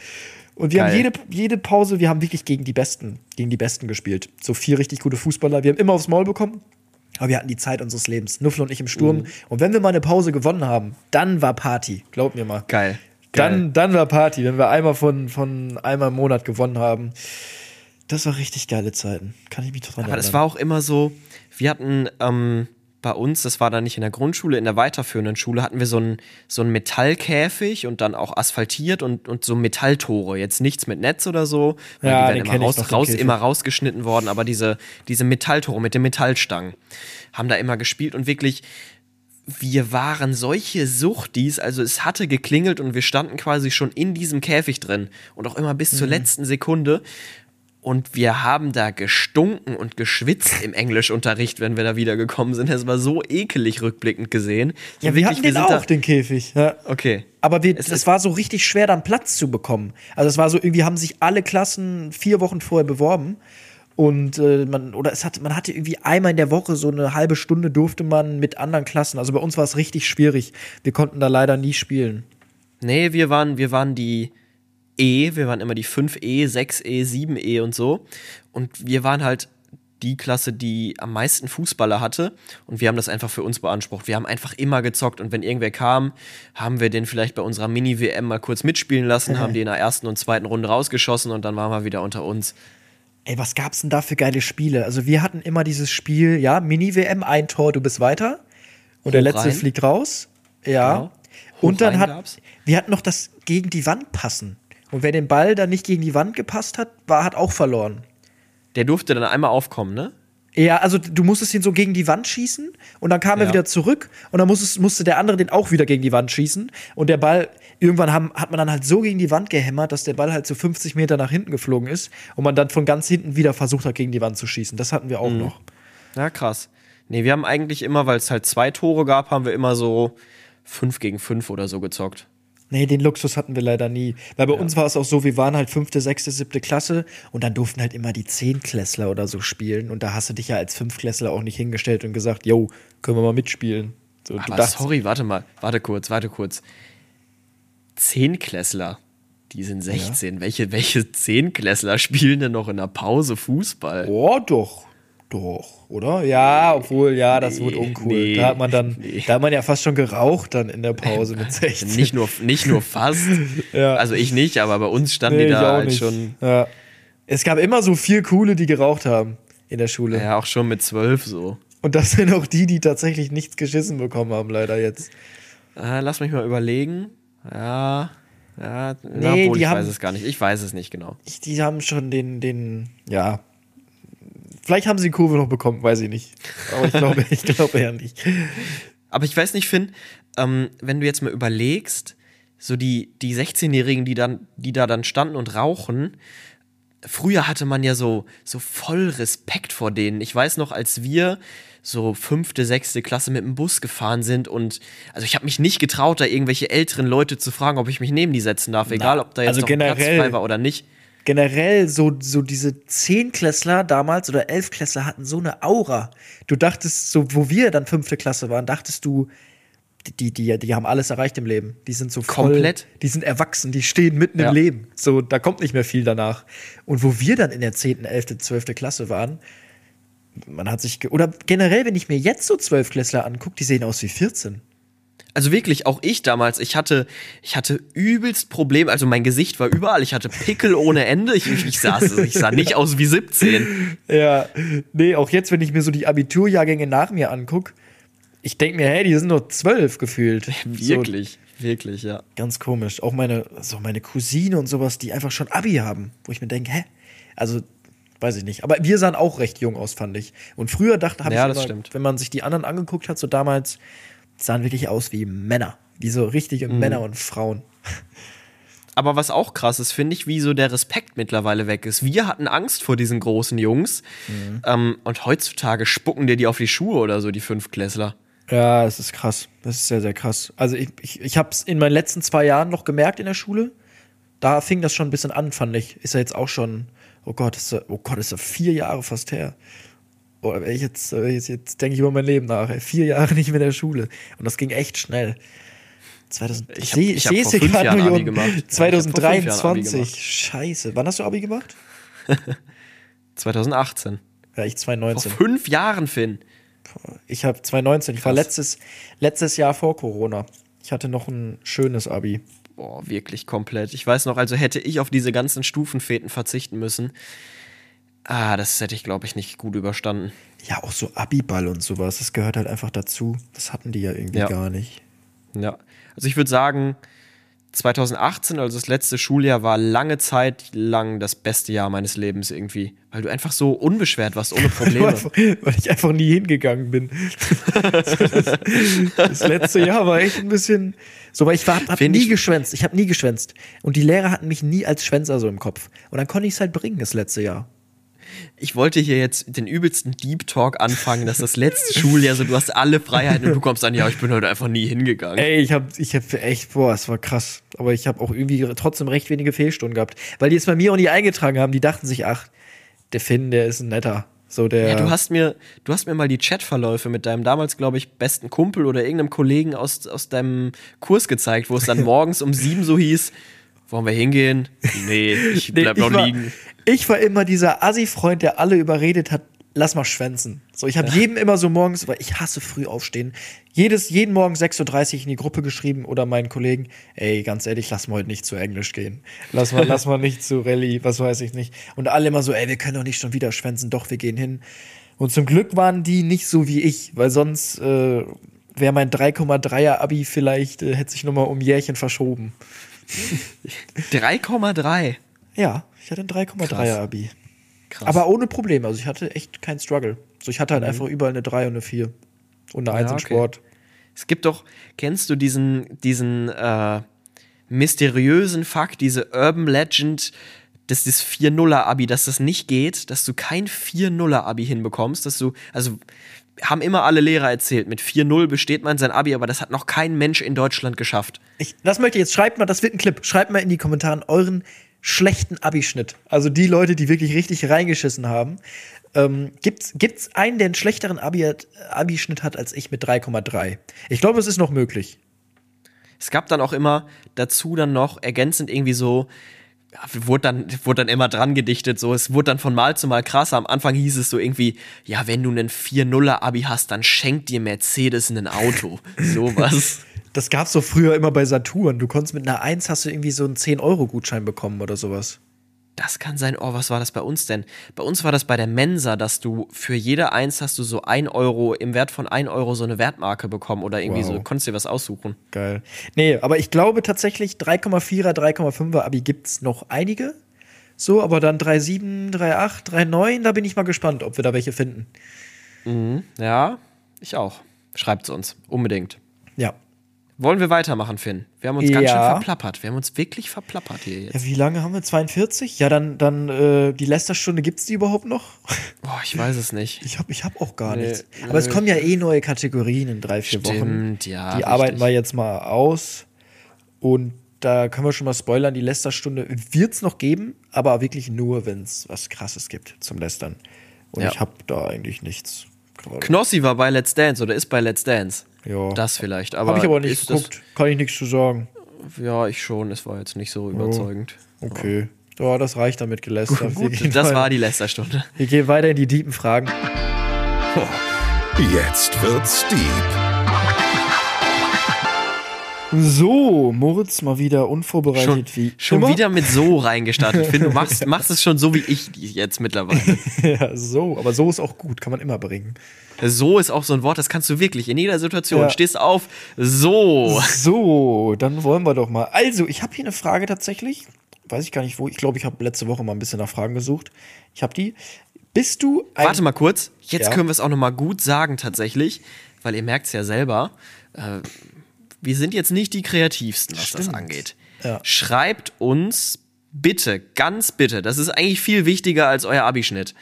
Und wir Geil. haben jede, jede Pause, wir haben wirklich gegen die Besten, gegen die Besten gespielt. So vier richtig gute Fußballer. Wir haben immer aufs Maul bekommen. Aber wir hatten die Zeit unseres Lebens. Nuffel und ich im Sturm. Mhm. Und wenn wir mal eine Pause gewonnen haben, dann war Party. Glaub mir mal. Geil. Dann, dann war Party, wenn wir einmal von, von einmal im Monat gewonnen haben. Das war richtig geile Zeiten. Kann ich mich dran erinnern. Aber das war auch immer so, wir hatten ähm, bei uns, das war dann nicht in der Grundschule, in der weiterführenden Schule hatten wir so einen so einen Metallkäfig und dann auch asphaltiert und, und so Metalltore. Jetzt nichts mit Netz oder so, weil ja, die werden immer, raus, raus, immer rausgeschnitten worden, aber diese, diese Metalltore mit den Metallstangen haben da immer gespielt und wirklich wir waren solche Suchtis, also es hatte geklingelt und wir standen quasi schon in diesem Käfig drin und auch immer bis mhm. zur letzten Sekunde. Und wir haben da gestunken und geschwitzt im Englischunterricht, wenn wir da wiedergekommen sind. Es war so ekelig rückblickend gesehen. Ja, wir wirklich, hatten den auch, den Käfig. Ja. Okay. Aber wir, es, es war so richtig schwer, dann Platz zu bekommen. Also es war so, irgendwie haben sich alle Klassen vier Wochen vorher beworben. Und äh, man, oder es hat, man hatte irgendwie einmal in der Woche so eine halbe Stunde durfte man mit anderen Klassen. Also bei uns war es richtig schwierig. Wir konnten da leider nie spielen. Nee, wir waren, wir waren die E, wir waren immer die 5E, 6E, 7E und so. Und wir waren halt die Klasse, die am meisten Fußballer hatte. Und wir haben das einfach für uns beansprucht. Wir haben einfach immer gezockt. Und wenn irgendwer kam, haben wir den vielleicht bei unserer Mini-WM mal kurz mitspielen lassen, haben die in der ersten und zweiten Runde rausgeschossen und dann waren wir wieder unter uns. Ey, was gab's denn da für geile Spiele? Also wir hatten immer dieses Spiel, ja, Mini-WM, ein Tor, du bist weiter. Und Hoch der letzte rein. fliegt raus. Ja. Genau. Und dann hat, gab's. wir hatten noch das gegen die Wand passen. Und wer den Ball dann nicht gegen die Wand gepasst hat, war, hat auch verloren. Der durfte dann einmal aufkommen, ne? Ja, also du musstest ihn so gegen die Wand schießen und dann kam ja. er wieder zurück und dann musstest, musste der andere den auch wieder gegen die Wand schießen und der Ball, irgendwann haben, hat man dann halt so gegen die Wand gehämmert, dass der Ball halt so 50 Meter nach hinten geflogen ist und man dann von ganz hinten wieder versucht hat, gegen die Wand zu schießen. Das hatten wir auch mhm. noch. Ja, krass. Nee, wir haben eigentlich immer, weil es halt zwei Tore gab, haben wir immer so fünf gegen fünf oder so gezockt. Nee, den Luxus hatten wir leider nie. Weil bei ja. uns war es auch so, wir waren halt fünfte, sechste, siebte Klasse und dann durften halt immer die Zehnklässler oder so spielen. Und da hast du dich ja als Fünfklässler auch nicht hingestellt und gesagt, yo, können wir mal mitspielen. So, Aber sorry, warte mal, warte kurz, warte kurz. Zehnklässler, die sind 16. Ja. Welche, welche Zehnklässler spielen denn noch in der Pause Fußball? Oh, doch. Doch, oder? Ja, obwohl, ja, das nee, wird uncool. Nee, da hat man dann, nee. da hat man ja fast schon geraucht dann in der Pause mit 16. Nicht nur, nicht nur fast. ja. Also ich nicht, aber bei uns standen die da halt schon. Ja. Es gab immer so vier Coole, die geraucht haben in der Schule. Ja, auch schon mit zwölf so. Und das sind auch die, die tatsächlich nichts geschissen bekommen haben, leider jetzt. Äh, lass mich mal überlegen. Ja. Ja, nee, obwohl, ich haben, weiß es gar nicht. Ich weiß es nicht genau. Die haben schon den, den, ja, vielleicht haben sie die Kurve noch bekommen, weiß ich nicht. Aber ich glaube, ich glaube ja nicht. Aber ich weiß nicht, Finn, ähm, wenn du jetzt mal überlegst, so die, die 16-Jährigen, die, dann, die da dann standen und rauchen, früher hatte man ja so, so voll Respekt vor denen. Ich weiß noch, als wir so fünfte, sechste Klasse mit dem Bus gefahren sind und also ich habe mich nicht getraut, da irgendwelche älteren Leute zu fragen, ob ich mich neben die setzen darf, egal ob da jetzt also noch ein Platz generell- frei war oder nicht. Generell so, so diese Zehnklässler damals oder Elfklässler hatten so eine Aura. Du dachtest, so wo wir dann fünfte Klasse waren, dachtest du, die, die, die haben alles erreicht im Leben. Die sind so voll, Komplett. Die sind erwachsen, die stehen mitten Ja. im Leben. So, da kommt nicht mehr viel danach. Und wo wir dann in der zehnten, elfte, zwölfte Klasse waren, man hat sich, ge oder generell, wenn ich mir jetzt so Zwölfklässler angucke, die sehen aus wie 14. Also wirklich, auch ich damals, ich hatte, ich hatte übelst Probleme, also mein Gesicht war überall, ich hatte Pickel ohne Ende, ich, ich, sah, ich sah nicht aus wie 17. Ja, nee, auch jetzt, wenn ich mir so die Abiturjahrgänge nach mir angucke, ich denke mir, hey, die sind nur zwölf gefühlt. So, Wirklich, wirklich, ja. ganz komisch. Auch meine, so meine Cousine und sowas, die einfach schon Abi haben, wo ich mir denke, hä? Also, weiß ich nicht. Aber wir sahen auch recht jung aus, fand ich. Und früher dachte habe Ja, ich immer, wenn man sich die anderen angeguckt hat, so damals, sahen wirklich aus wie Männer. Wie so richtige Mhm. Männer und Frauen. Aber was auch krass ist, finde ich, wie so der Respekt mittlerweile weg ist. Wir hatten Angst vor diesen großen Jungs ähm, und heutzutage spucken dir die auf die Schuhe oder so, die Fünftklässler. Ja, es ist krass. Das ist sehr, sehr krass. Also ich, ich, ich habe es in meinen letzten zwei Jahren noch gemerkt in der Schule. Da fing das schon ein bisschen an, fand ich. Ist ja jetzt auch schon, oh Gott, ist ja, oh Gott, ist ja vier Jahre fast her. Ich jetzt, jetzt, jetzt denke ich über mein Leben nach. Ey. Vier Jahre nicht mehr in der Schule. Und das ging echt schnell. 2000, Ich sehe ich ich vor fünf Jahren Abi gemacht. Ja, ich hab vor fünf Jahren Abi 2023. gemacht. Scheiße. Wann hast du Abi gemacht? 2018. Ja, ich Vor 2019. fünf Jahren, Finn. Ich habe 2019. Ich war letztes, letztes Jahr vor Corona. Ich hatte noch ein schönes Abi. Boah, wirklich komplett. Ich weiß noch, also hätte ich auf diese ganzen Stufenfäden verzichten müssen. Ah, das hätte ich, glaube ich, nicht gut überstanden. Ja, auch so Abiball und sowas, das gehört halt einfach dazu. Das hatten die ja irgendwie Ja. gar nicht. Ja. Also ich würde sagen, 2018, also das letzte Schuljahr, war lange Zeit lang das beste Jahr meines Lebens irgendwie. Weil du einfach so unbeschwert warst, ohne Probleme. Weil ich einfach nie hingegangen bin. das, das letzte Jahr war echt ein bisschen. So, weil ich war, hab Find nie ich- geschwänzt. Ich habe nie geschwänzt. Und die Lehrer hatten mich nie als Schwänzer so im Kopf. Und dann konnte ich es halt bringen, das letzte Jahr. Ich wollte hier jetzt den übelsten Deep Talk anfangen, dass das letzte Schuljahr so, du hast alle Freiheiten und du kommst an, ja, ich bin heute einfach nie hingegangen. Ey, ich habe ich hab echt, boah, es war krass. Aber ich habe auch irgendwie trotzdem recht wenige Fehlstunden gehabt. Weil die es bei mir auch nie eingetragen haben. Die dachten sich, ach, der Finn, der ist ein netter. So der. Ja, du hast mir, du hast mir mal die Chatverläufe mit deinem damals, glaube ich, besten Kumpel oder irgendeinem Kollegen aus, aus deinem Kurs gezeigt, wo es dann morgens um sieben so hieß, wollen wir hingehen? Nee, ich Nee, bleib noch war, liegen. Ich war immer dieser Assi-Freund, der alle überredet hat, lass mal schwänzen. So, ich habe jedem immer so morgens, weil ich hasse früh aufstehen, jedes, jeden Morgen 6.30 Uhr in die Gruppe geschrieben oder meinen Kollegen, ey, ganz ehrlich, lass mal heute nicht zu Englisch gehen. Lass mal, lass mal nicht zu Rallye, was weiß ich nicht. Und alle immer so, ey, wir können doch nicht schon wieder schwänzen, doch, wir gehen hin. Und zum Glück waren die nicht so wie ich, weil sonst äh, wäre mein 3,3er Abi vielleicht, äh, hätte sich nochmal um Jährchen verschoben. 3,3. Ja, ich hatte ein 3,3er Abi. Krass. Aber ohne Probleme. Also ich hatte echt keinen Struggle. So, ich hatte halt einfach überall eine 3 und eine 4. Und eine 1 im okay. Sport. Es gibt doch, kennst du diesen, diesen äh, mysteriösen Fakt, diese Urban Legend, dass das 4-0er-Abi, dass das nicht geht, dass du kein 4-0er-Abi hinbekommst, dass du, also haben immer alle Lehrer erzählt, mit 4-0 besteht man sein Abi, aber das hat noch kein Mensch in Deutschland geschafft. Ich, das möchte ich jetzt. Schreibt mal, das wird ein Clip. Schreibt mal in die Kommentare euren schlechten Abischnitt. Also die Leute, die wirklich richtig reingeschissen haben. Ähm, gibt's, gibt's einen, der einen schlechteren Abi hat, Abischnitt hat als ich mit 3,3? Ich glaube, es ist noch möglich. Es gab dann auch immer dazu dann noch ergänzend irgendwie so, wurde dann, wurde dann immer dran gedichtet, so, es wurde dann von Mal zu Mal krasser. Am Anfang hieß es so irgendwie, ja, wenn du einen 4-0er-Abi hast, dann schenkt dir Mercedes ein Auto. Sowas. Das gab's so früher immer bei Saturn. Du konntest mit einer 1 hast du irgendwie so einen 10-Euro-Gutschein bekommen oder sowas. Das kann sein. Oh, was war das bei uns denn? Bei uns war das bei der Mensa, dass du für jede Eins hast du so ein Euro, im Wert von ein Euro so eine Wertmarke bekommen oder irgendwie Wow. so, konntest dir was aussuchen. Geil. Nee, aber ich glaube tatsächlich 3,4er, 3,5er Abi gibt's noch einige. So, aber dann 3,7, 3,8, 3,9, da bin ich mal gespannt, ob wir da welche finden. Ja, ich auch. Schreibt's uns. Unbedingt. Ja. Wollen wir weitermachen, Finn? Wir haben uns ganz schön Ja. verplappert. Wir haben uns wirklich verplappert hier jetzt. Ja, wie lange haben wir? 42? Ja, dann, dann äh, die Lästerstunde, gibt's die überhaupt noch? Boah, ich weiß es nicht. Ich hab, ich hab auch gar Nee, nichts. Aber es nö. kommen ja eh neue Kategorien in drei, vier Wochen. Stimmt, ja. Die richtig. arbeiten wir jetzt mal aus. Und da können wir schon mal spoilern, die Lästerstunde wird's noch geben, aber wirklich nur, wenn's was Krasses gibt zum Lästern. Und Ja. ich hab da eigentlich nichts. gerade. Knossi war bei Let's Dance oder ist bei Let's Dance. Ja. Das vielleicht. Aber Hab ich aber nicht ist das- geguckt. Kann ich nichts zu sagen. Ja, ich schon. Es war jetzt nicht so überzeugend. Okay. Ja, das reicht damit gelästert. Gut, gehen das war die Lästerstunde. Wir gehen weiter in die tiefen Fragen. Jetzt wird's deep. So, Moritz mal wieder unvorbereitet Schon, wie schon immer. wieder mit so reingestartet. Finn, du machst, machst es schon so wie ich jetzt mittlerweile. ja, so, aber so ist auch gut, kann man immer bringen. So ist auch so ein Wort, das kannst du wirklich in jeder Situation. Ja. Stehst auf, so. So, dann wollen wir doch mal. Also, ich habe hier eine Frage tatsächlich. Weiß ich gar nicht wo. Ich glaube, ich habe letzte Woche mal ein bisschen nach Fragen gesucht. Ich habe die. Bist du ein Warte mal kurz. Jetzt Ja. können wir es auch noch mal gut sagen tatsächlich, weil ihr merkt es ja selber. Äh, wir sind jetzt nicht die kreativsten, was das Stimmt. angeht. Ja. Schreibt uns bitte, ganz bitte, das ist eigentlich viel wichtiger als euer Abischnitt.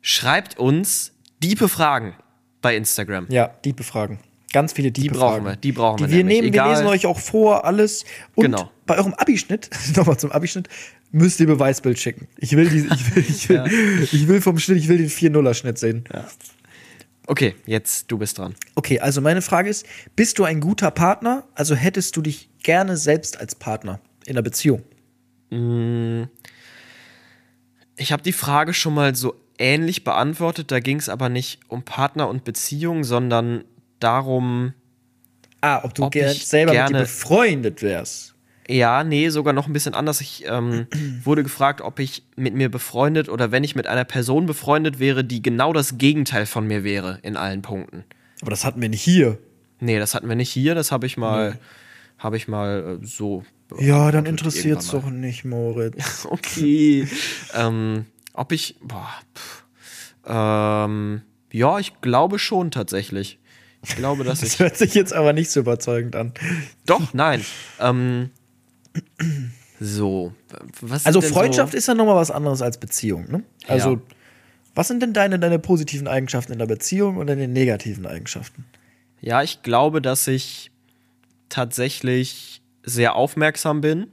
Schreibt uns diepe Fragen bei Instagram. Ja, Diebe Fragen. Ganz viele Diebe brauchen Fragen. wir, die brauchen wir Die wir nämlich, nehmen, wir egal. lesen euch auch vor, alles. Und Genau. bei eurem Abischnitt, nochmal zum Abischnitt, müsst ihr Beweisbild schicken. Ich will, die, ich will, ich will, ich will vom Schnitt, ich will den 4-0er-Schnitt sehen. Okay, jetzt du bist dran. Okay, also meine Frage ist, bist du ein guter Partner? Also hättest du dich gerne selbst als Partner in einer Beziehung? Ich habe die Frage schon mal so ähnlich beantwortet, da ging es aber nicht um Partner und Beziehung, sondern darum, Ah, ob du Ob ger ich selber mit dir gerne- befreundet wärst. Ja, nee, sogar noch ein bisschen anders. Ich ähm, wurde gefragt, ob ich mit mir befreundet oder wenn ich mit einer Person befreundet wäre, die genau das Gegenteil von mir wäre in allen Punkten. Aber das hatten wir nicht hier. Nee, das hatten wir nicht hier, das habe ich mal, habe ich mal äh, so. Ja, dann interessiert's irgendwann doch nicht, Moritz. Okay. ähm, ob ich. Boah, pff, ähm, ja, ich glaube schon tatsächlich. Ich glaube, dass ich. Das hört sich jetzt aber nicht so überzeugend an. Doch, nein. Ähm, so. Was Also Freundschaft so, ist ja nochmal was anderes als Beziehung, ne? Also, Ja. was sind denn deine, deine positiven Eigenschaften in der Beziehung und deine negativen Eigenschaften? Ja, ich glaube, dass ich tatsächlich sehr aufmerksam bin,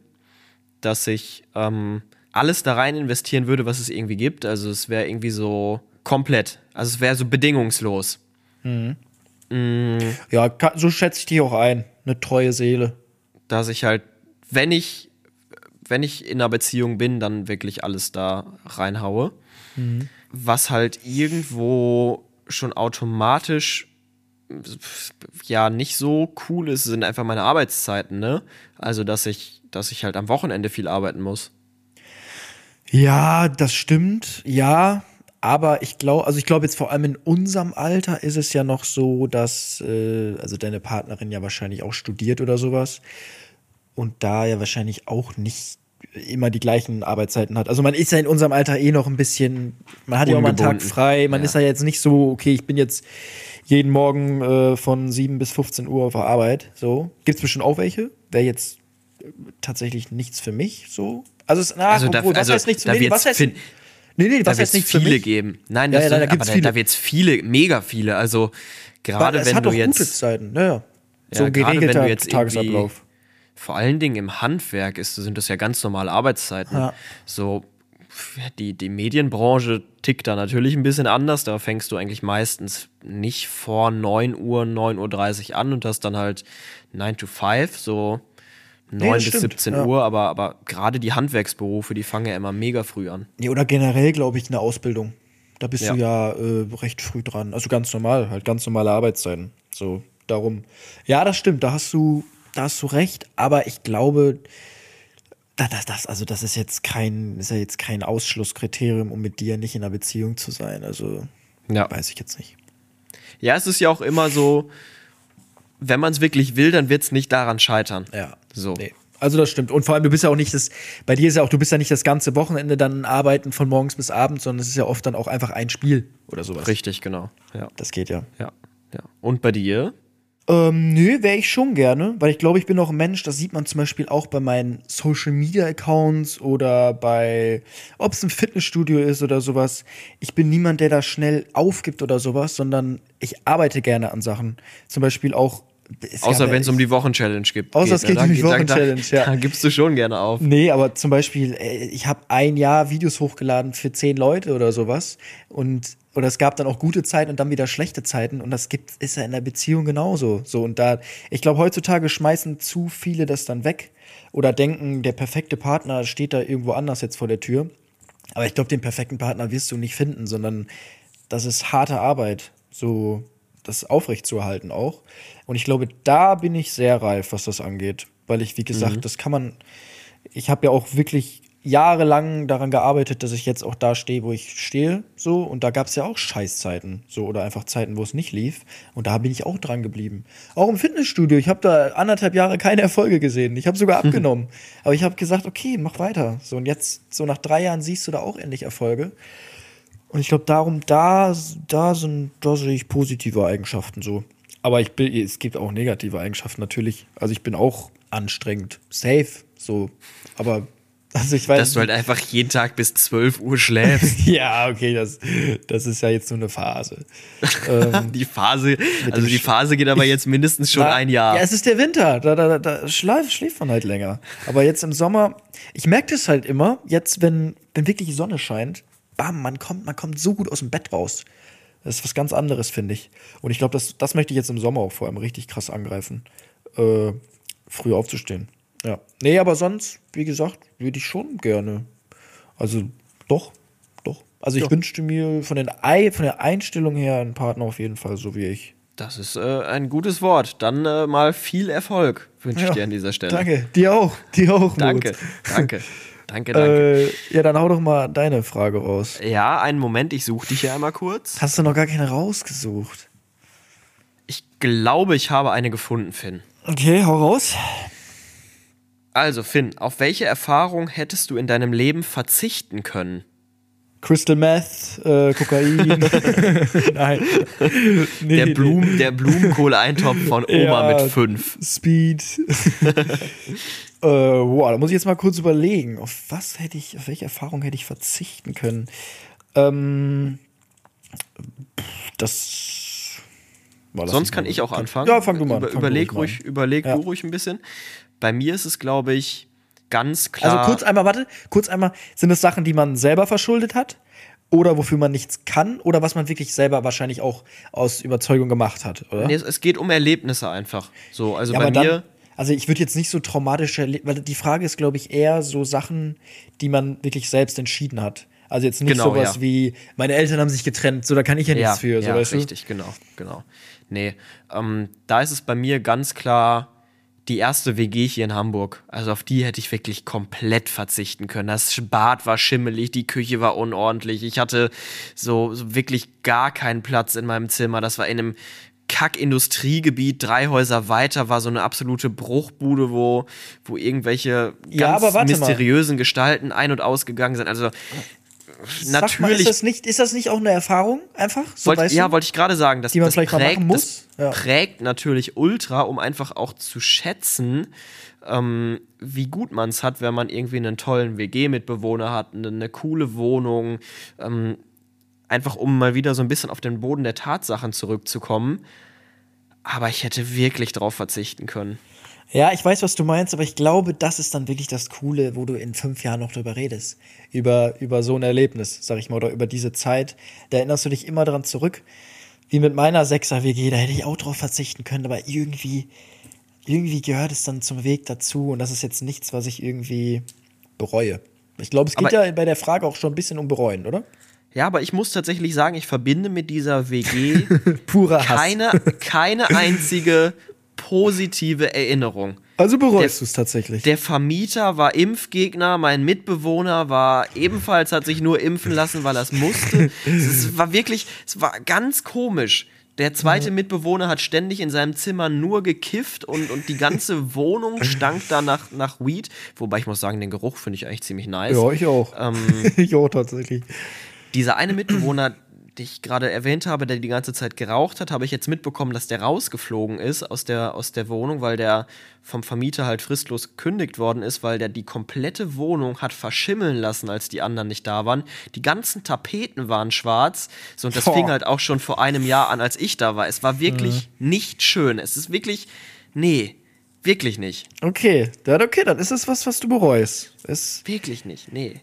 dass ich ähm, alles da rein investieren würde, was es irgendwie gibt. Also es wäre irgendwie so komplett. Also es wäre so bedingungslos. Ja, ka- so schätze ich dich auch ein. Eine treue Seele. Dass ich halt, wenn ich, wenn ich in einer Beziehung bin, dann wirklich alles da reinhaue. Was halt irgendwo schon automatisch ja nicht so cool ist, sind einfach meine Arbeitszeiten, ne? Also, dass ich, dass ich halt am Wochenende viel arbeiten muss. Ja, das stimmt. Ja, aber ich glaube, also ich glaube jetzt vor allem in unserem Alter ist es ja noch so, dass äh, also deine Partnerin ja wahrscheinlich auch studiert oder sowas und da ja wahrscheinlich auch nicht immer die gleichen Arbeitszeiten hat. Also man ist ja in unserem Alter eh noch ein bisschen, man hat ja auch mal einen Tag frei, man Ja. ist ja jetzt nicht so, okay, ich bin jetzt jeden Morgen äh, von 7 bis 15 Uhr auf der Arbeit. So. Gibt es bestimmt auch welche. Wäre jetzt tatsächlich nichts für mich so. Also, es, na, Also, da, obwohl, was also, heißt nichts für da mich? wird's Was heißt, nee, nee, da was wird's heißt nichts für viele mich? geben. Nein, Ja, das, ja, da aber gibt's da, viele. da wird es viele, mega viele. Also gerade wenn hat du auch gute jetzt Zeiten, ja, ja. So Ja, gerade wenn geregelter du jetzt Tagesablauf. Vor allen Dingen im Handwerk ist, sind das ja ganz normale Arbeitszeiten. Ja. So, die, die Medienbranche tickt da natürlich ein bisschen anders. Da fängst du eigentlich meistens nicht vor 9 Uhr, 9.30 Uhr an und hast dann halt 9 to 5, so 9 das bis stimmt, 17 ja. Uhr. Aber, aber gerade die Handwerksberufe, die fangen ja immer mega früh an. Nee, oder generell, glaube ich, eine Ausbildung. Da bist Ja. du ja äh, recht früh dran. Also ganz normal, halt ganz normale Arbeitszeiten. So, darum. Ja, das stimmt, da hast du, da hast du recht, aber ich glaube, da- das, das, also das ist jetzt kein, ist ja jetzt kein Ausschlusskriterium, um mit dir nicht in einer Beziehung zu sein. Also Ja. weiß ich jetzt nicht. Ja, es ist ja auch immer so, wenn man es wirklich will, dann wird es nicht daran scheitern. Ja. So. Nee. Also das stimmt. Und vor allem, du bist ja auch nicht das, bei dir ist ja auch, du bist ja nicht das ganze Wochenende dann arbeiten von morgens bis abends, sondern es ist ja oft dann auch einfach ein Spiel oder sowas. Richtig, genau. Ja. Das geht ja. Ja. ja. Und bei dir? Ähm, nö, wäre ich schon gerne, weil ich glaube, ich bin auch ein Mensch, das sieht man zum Beispiel auch bei meinen Social Media Accounts oder bei, ob es ein Fitnessstudio ist oder sowas. Ich bin niemand, der da schnell aufgibt oder sowas, sondern ich arbeite gerne an Sachen. Zum Beispiel auch. Außer wenn es um die Wochenchallenge gibt. Außer es geht ne? um die Wochenchallenge, ja. Da gibst du schon gerne auf. Nee, aber zum Beispiel, äh, ich habe ein Jahr Videos hochgeladen für zehn Leute oder sowas. Und oder es gab dann auch gute Zeiten und dann wieder schlechte Zeiten. Und das gibt, ist ja in der Beziehung genauso. So, und da, ich glaube, heutzutage schmeißen zu viele das dann weg oder denken, der perfekte Partner steht da irgendwo anders jetzt vor der Tür. Aber ich glaube, den perfekten Partner wirst du nicht finden, sondern das ist harte Arbeit, so das aufrechtzuerhalten auch. Und ich glaube, da bin ich sehr reif, was das angeht. Weil ich, wie gesagt, das kann man, ich habe ja auch wirklich jahrelang daran gearbeitet, dass ich jetzt auch da stehe, wo ich stehe, so. Und da gab es ja auch Scheißzeiten, so oder einfach Zeiten, wo es nicht lief. Und da bin ich auch dran geblieben. Auch im Fitnessstudio. Ich habe da anderthalb Jahre keine Erfolge gesehen. Ich habe sogar abgenommen. Aber ich habe gesagt, okay, mach weiter. So und jetzt so nach drei Jahren siehst du da auch endlich Erfolge. Und ich glaube, darum, da, da sind, da sehe ich positive Eigenschaften so. Aber ich bin, es gibt auch negative Eigenschaften natürlich. Also ich bin auch anstrengend, safe, so. Aber, also ich weiß. Dass du halt einfach jeden Tag bis 12 Uhr schläfst. ja, okay, das, das ist ja jetzt nur eine Phase. Ähm, die Phase, also die Phase geht aber jetzt mindestens schon Na, ein Jahr. Ja, es ist der Winter. Da, da, da, schläft, schläft man halt länger. Aber jetzt im Sommer, ich merke das halt immer, jetzt, wenn, wenn wirklich die Sonne scheint, bam, man kommt, man kommt so gut aus dem Bett raus. Das ist was ganz anderes, finde ich. Und ich glaube, das, das möchte ich jetzt im Sommer auch vor allem richtig krass angreifen. Äh, früh aufzustehen. Ja. Nee, aber sonst, wie gesagt, würde ich schon gerne. Also, doch, doch. Also, ich wünschte mir von, den Ei, von der Einstellung her einen Partner auf jeden Fall, so wie ich. Das ist äh, ein gutes Wort. Dann äh, mal viel Erfolg wünsche ich Ja, dir an dieser Stelle. Danke. Dir auch. Dir auch. Danke, Moritz. danke, danke, danke. Äh, ja, dann hau doch mal deine Frage raus. ja, einen Moment, ich suche dich hier einmal kurz. Hast du noch gar keine rausgesucht? Ich glaube, ich habe eine gefunden, Finn. Okay, hau raus. Also, Finn, auf welche Erfahrung hättest du in deinem Leben verzichten können? Crystal Meth, äh, Kokain. Nein. Nee, Der, nee. Blumen, der Blumenkohl-Eintopf von Oma Ja. mit fünf. Speed. äh, wow, da muss ich jetzt mal kurz überlegen. Auf was hätte ich, auf welche Erfahrung hätte ich verzichten können? Ähm, das. Boah, lass Sonst kann ich auch anfangen. Ja, fang du mal an. Über, Fang du überleg ruhig ruhig, an. überleg Ja. du ruhig ein bisschen. Bei mir ist es, glaube ich, ganz klar. Also kurz einmal, warte, kurz einmal, sind es Sachen, die man selber verschuldet hat? Oder wofür man nichts kann? Oder was man wirklich selber wahrscheinlich auch aus Überzeugung gemacht hat, oder? Nee, es, es geht um Erlebnisse einfach. So, also ja, bei mir. dann, also ich würde jetzt nicht so traumatische, Erle- weil die Frage ist, glaube ich, eher so Sachen, die man wirklich selbst entschieden hat. Also jetzt nicht Genau, sowas ja. wie, meine Eltern haben sich getrennt, so da kann ich ja nichts für, so ja, weißt du? richtig, genau, genau. Nee, ähm, da ist es bei mir ganz klar die erste WG hier in Hamburg. Also auf die hätte ich wirklich komplett verzichten können. Das Bad war schimmelig, die Küche war unordentlich. Ich hatte so, so wirklich gar keinen Platz in meinem Zimmer. Das war in einem Kack-Industriegebiet, drei Häuser weiter war so eine absolute Bruchbude, wo, wo irgendwelche Ja, ganz warte mal. mysteriösen Gestalten ein- und ausgegangen sind. Also Sag natürlich Mal, ist, das nicht, ist das nicht auch eine Erfahrung einfach? So, Wollt, ja, wollte ich gerade sagen, das, Die man das, vielleicht prägt, machen muss. Ja. prägt natürlich ultra, um einfach auch zu schätzen, ähm, wie gut man es hat, wenn man irgendwie einen tollen WG-Mitbewohner hat, eine, eine coole Wohnung, ähm, einfach um mal wieder so ein bisschen auf den Boden der Tatsachen zurückzukommen. Aber ich hätte wirklich drauf verzichten können. Ja, ich weiß, was du meinst, aber ich glaube, das ist dann wirklich das Coole, wo du in fünf Jahren noch drüber redest. Über, über so ein Erlebnis, sag ich mal, oder über diese Zeit. Da erinnerst du dich immer dran zurück. Wie mit meiner Sechser-WG, da hätte ich auch drauf verzichten können, aber irgendwie, irgendwie gehört es dann zum Weg dazu und das ist jetzt nichts, was ich irgendwie bereue. Ich glaube, es geht Aber- ja bei der Frage auch schon ein bisschen um bereuen, oder? Ja, aber ich muss tatsächlich sagen, ich verbinde mit dieser WG Purer Hass. keine, keine einzige positive Erinnerung. Also bereust du es tatsächlich. Der Vermieter war Impfgegner, mein Mitbewohner war ebenfalls, hat sich nur impfen lassen, weil er es musste. es war wirklich, es war ganz komisch. Der zweite Mitbewohner hat ständig in seinem Zimmer nur gekifft und, und die ganze Wohnung stank da nach, nach Weed. Wobei ich muss sagen, den Geruch finde ich eigentlich ziemlich nice. Ja, ich auch. Ähm, ich auch tatsächlich. Dieser eine Mitbewohner, den ich gerade erwähnt habe, der die ganze Zeit geraucht hat, habe ich jetzt mitbekommen, dass der rausgeflogen ist aus der, aus der Wohnung, weil der vom Vermieter halt fristlos gekündigt worden ist, weil der die komplette Wohnung hat verschimmeln lassen, als die anderen nicht da waren. Die ganzen Tapeten waren schwarz. So, und das Boah. fing halt auch schon vor einem Jahr an, als ich da war. Es war wirklich nicht schön. Es ist wirklich, nee, wirklich nicht. Okay, dann okay, dann ist es was, was du bereust. Ist, Wirklich nicht, nee.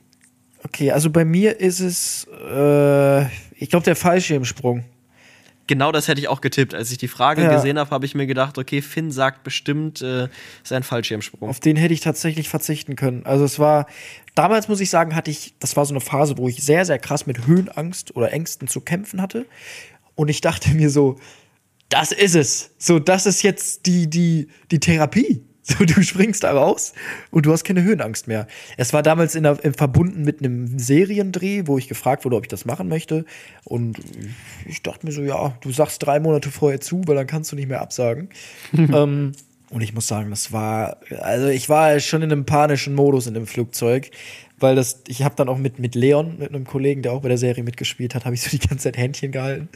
Okay, also bei mir ist es, äh, ich glaube, der Fallschirmsprung. Genau das hätte ich auch getippt. Als ich die Frage Ja. gesehen habe, habe ich mir gedacht, okay, Finn sagt bestimmt äh, sein Fallschirmsprung. Auf den hätte ich tatsächlich verzichten können. Also es war, damals muss ich sagen, hatte ich, das war so eine Phase, wo ich sehr, sehr krass mit Höhenangst oder Ängsten zu kämpfen hatte. Und ich dachte mir so, das ist es. So, das ist jetzt die, die, die Therapie. So, du springst da raus und du hast keine Höhenangst mehr. Es war damals in der, in, verbunden mit einem Seriendreh, wo ich gefragt wurde, ob ich das machen möchte. Und ich dachte mir so, ja, du sagst drei Monate vorher zu, weil dann kannst du nicht mehr absagen. ähm, und ich muss sagen, das war, also ich war schon in einem panischen Modus in dem Flugzeug, weil das, ich habe dann auch mit, mit Leon, mit einem Kollegen, der auch bei der Serie mitgespielt hat, habe ich so die ganze Zeit Händchen gehalten.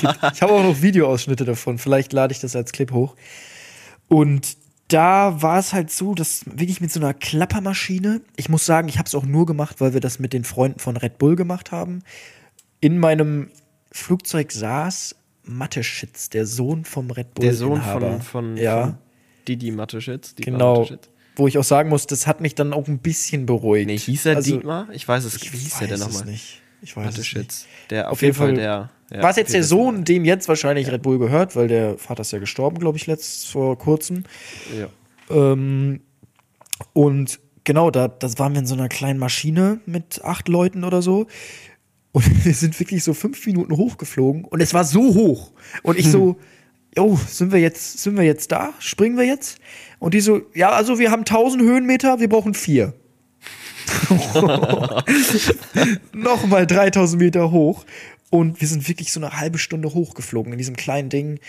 Gibt, ich habe auch noch Videoausschnitte davon, vielleicht lade ich das als Clip hoch. Und da war es halt so, dass wirklich mit so einer Klappermaschine, ich muss sagen, ich habe es auch nur gemacht, weil wir das mit den Freunden von Red Bull gemacht haben. In meinem Flugzeug saß Mathe-Schitz, der Sohn vom Red Bull. Der Sohn von, von, ja, von Didi Mateschitz. Dietmar genau. Wo ich auch sagen muss, das hat mich dann auch ein bisschen beruhigt. Nee, hieß er Also, Dietmar? Ich weiß es. Ich wie hieß weiß der denn es nochmal? nicht. Ich weiß es nicht. Mateschitz. Der auf, Auf jeden Fall, Fall der. ja, War es jetzt der Sohn, dem jetzt wahrscheinlich Red Bull gehört, weil der Vater ist ja gestorben, glaube ich, letzt vor kurzem. Ja. Ähm, und genau, da das waren wir in so einer kleinen Maschine mit acht Leuten oder so. Und wir sind wirklich so fünf Minuten hochgeflogen und es war so hoch. Und ich so, jo, sind wir jetzt, sind wir jetzt da? Springen wir jetzt? Und die so, ja, also wir haben 1000 Höhenmeter, wir brauchen vier. Nochmal 3000 Meter hoch. Und wir sind wirklich so eine halbe Stunde hochgeflogen in diesem kleinen Ding.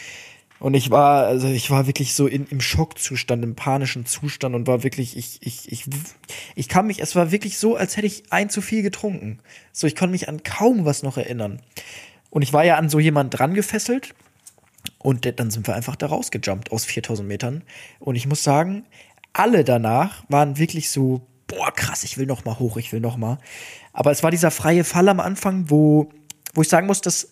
Und ich war, also ich war wirklich so in, im Schockzustand, im panischen Zustand und war wirklich, ich, ich, ich, ich kann mich, es war wirklich so, als hätte ich ein zu viel getrunken. So, ich konnte mich an kaum was noch erinnern. Und ich war ja an so jemand dran gefesselt. Und dann sind wir einfach da rausgejumpt aus 4000 Metern. Und ich muss sagen, alle danach waren wirklich so, boah, krass, ich will noch mal hoch, ich will noch mal. Aber es war dieser freie Fall am Anfang, wo, wo ich sagen muss, das,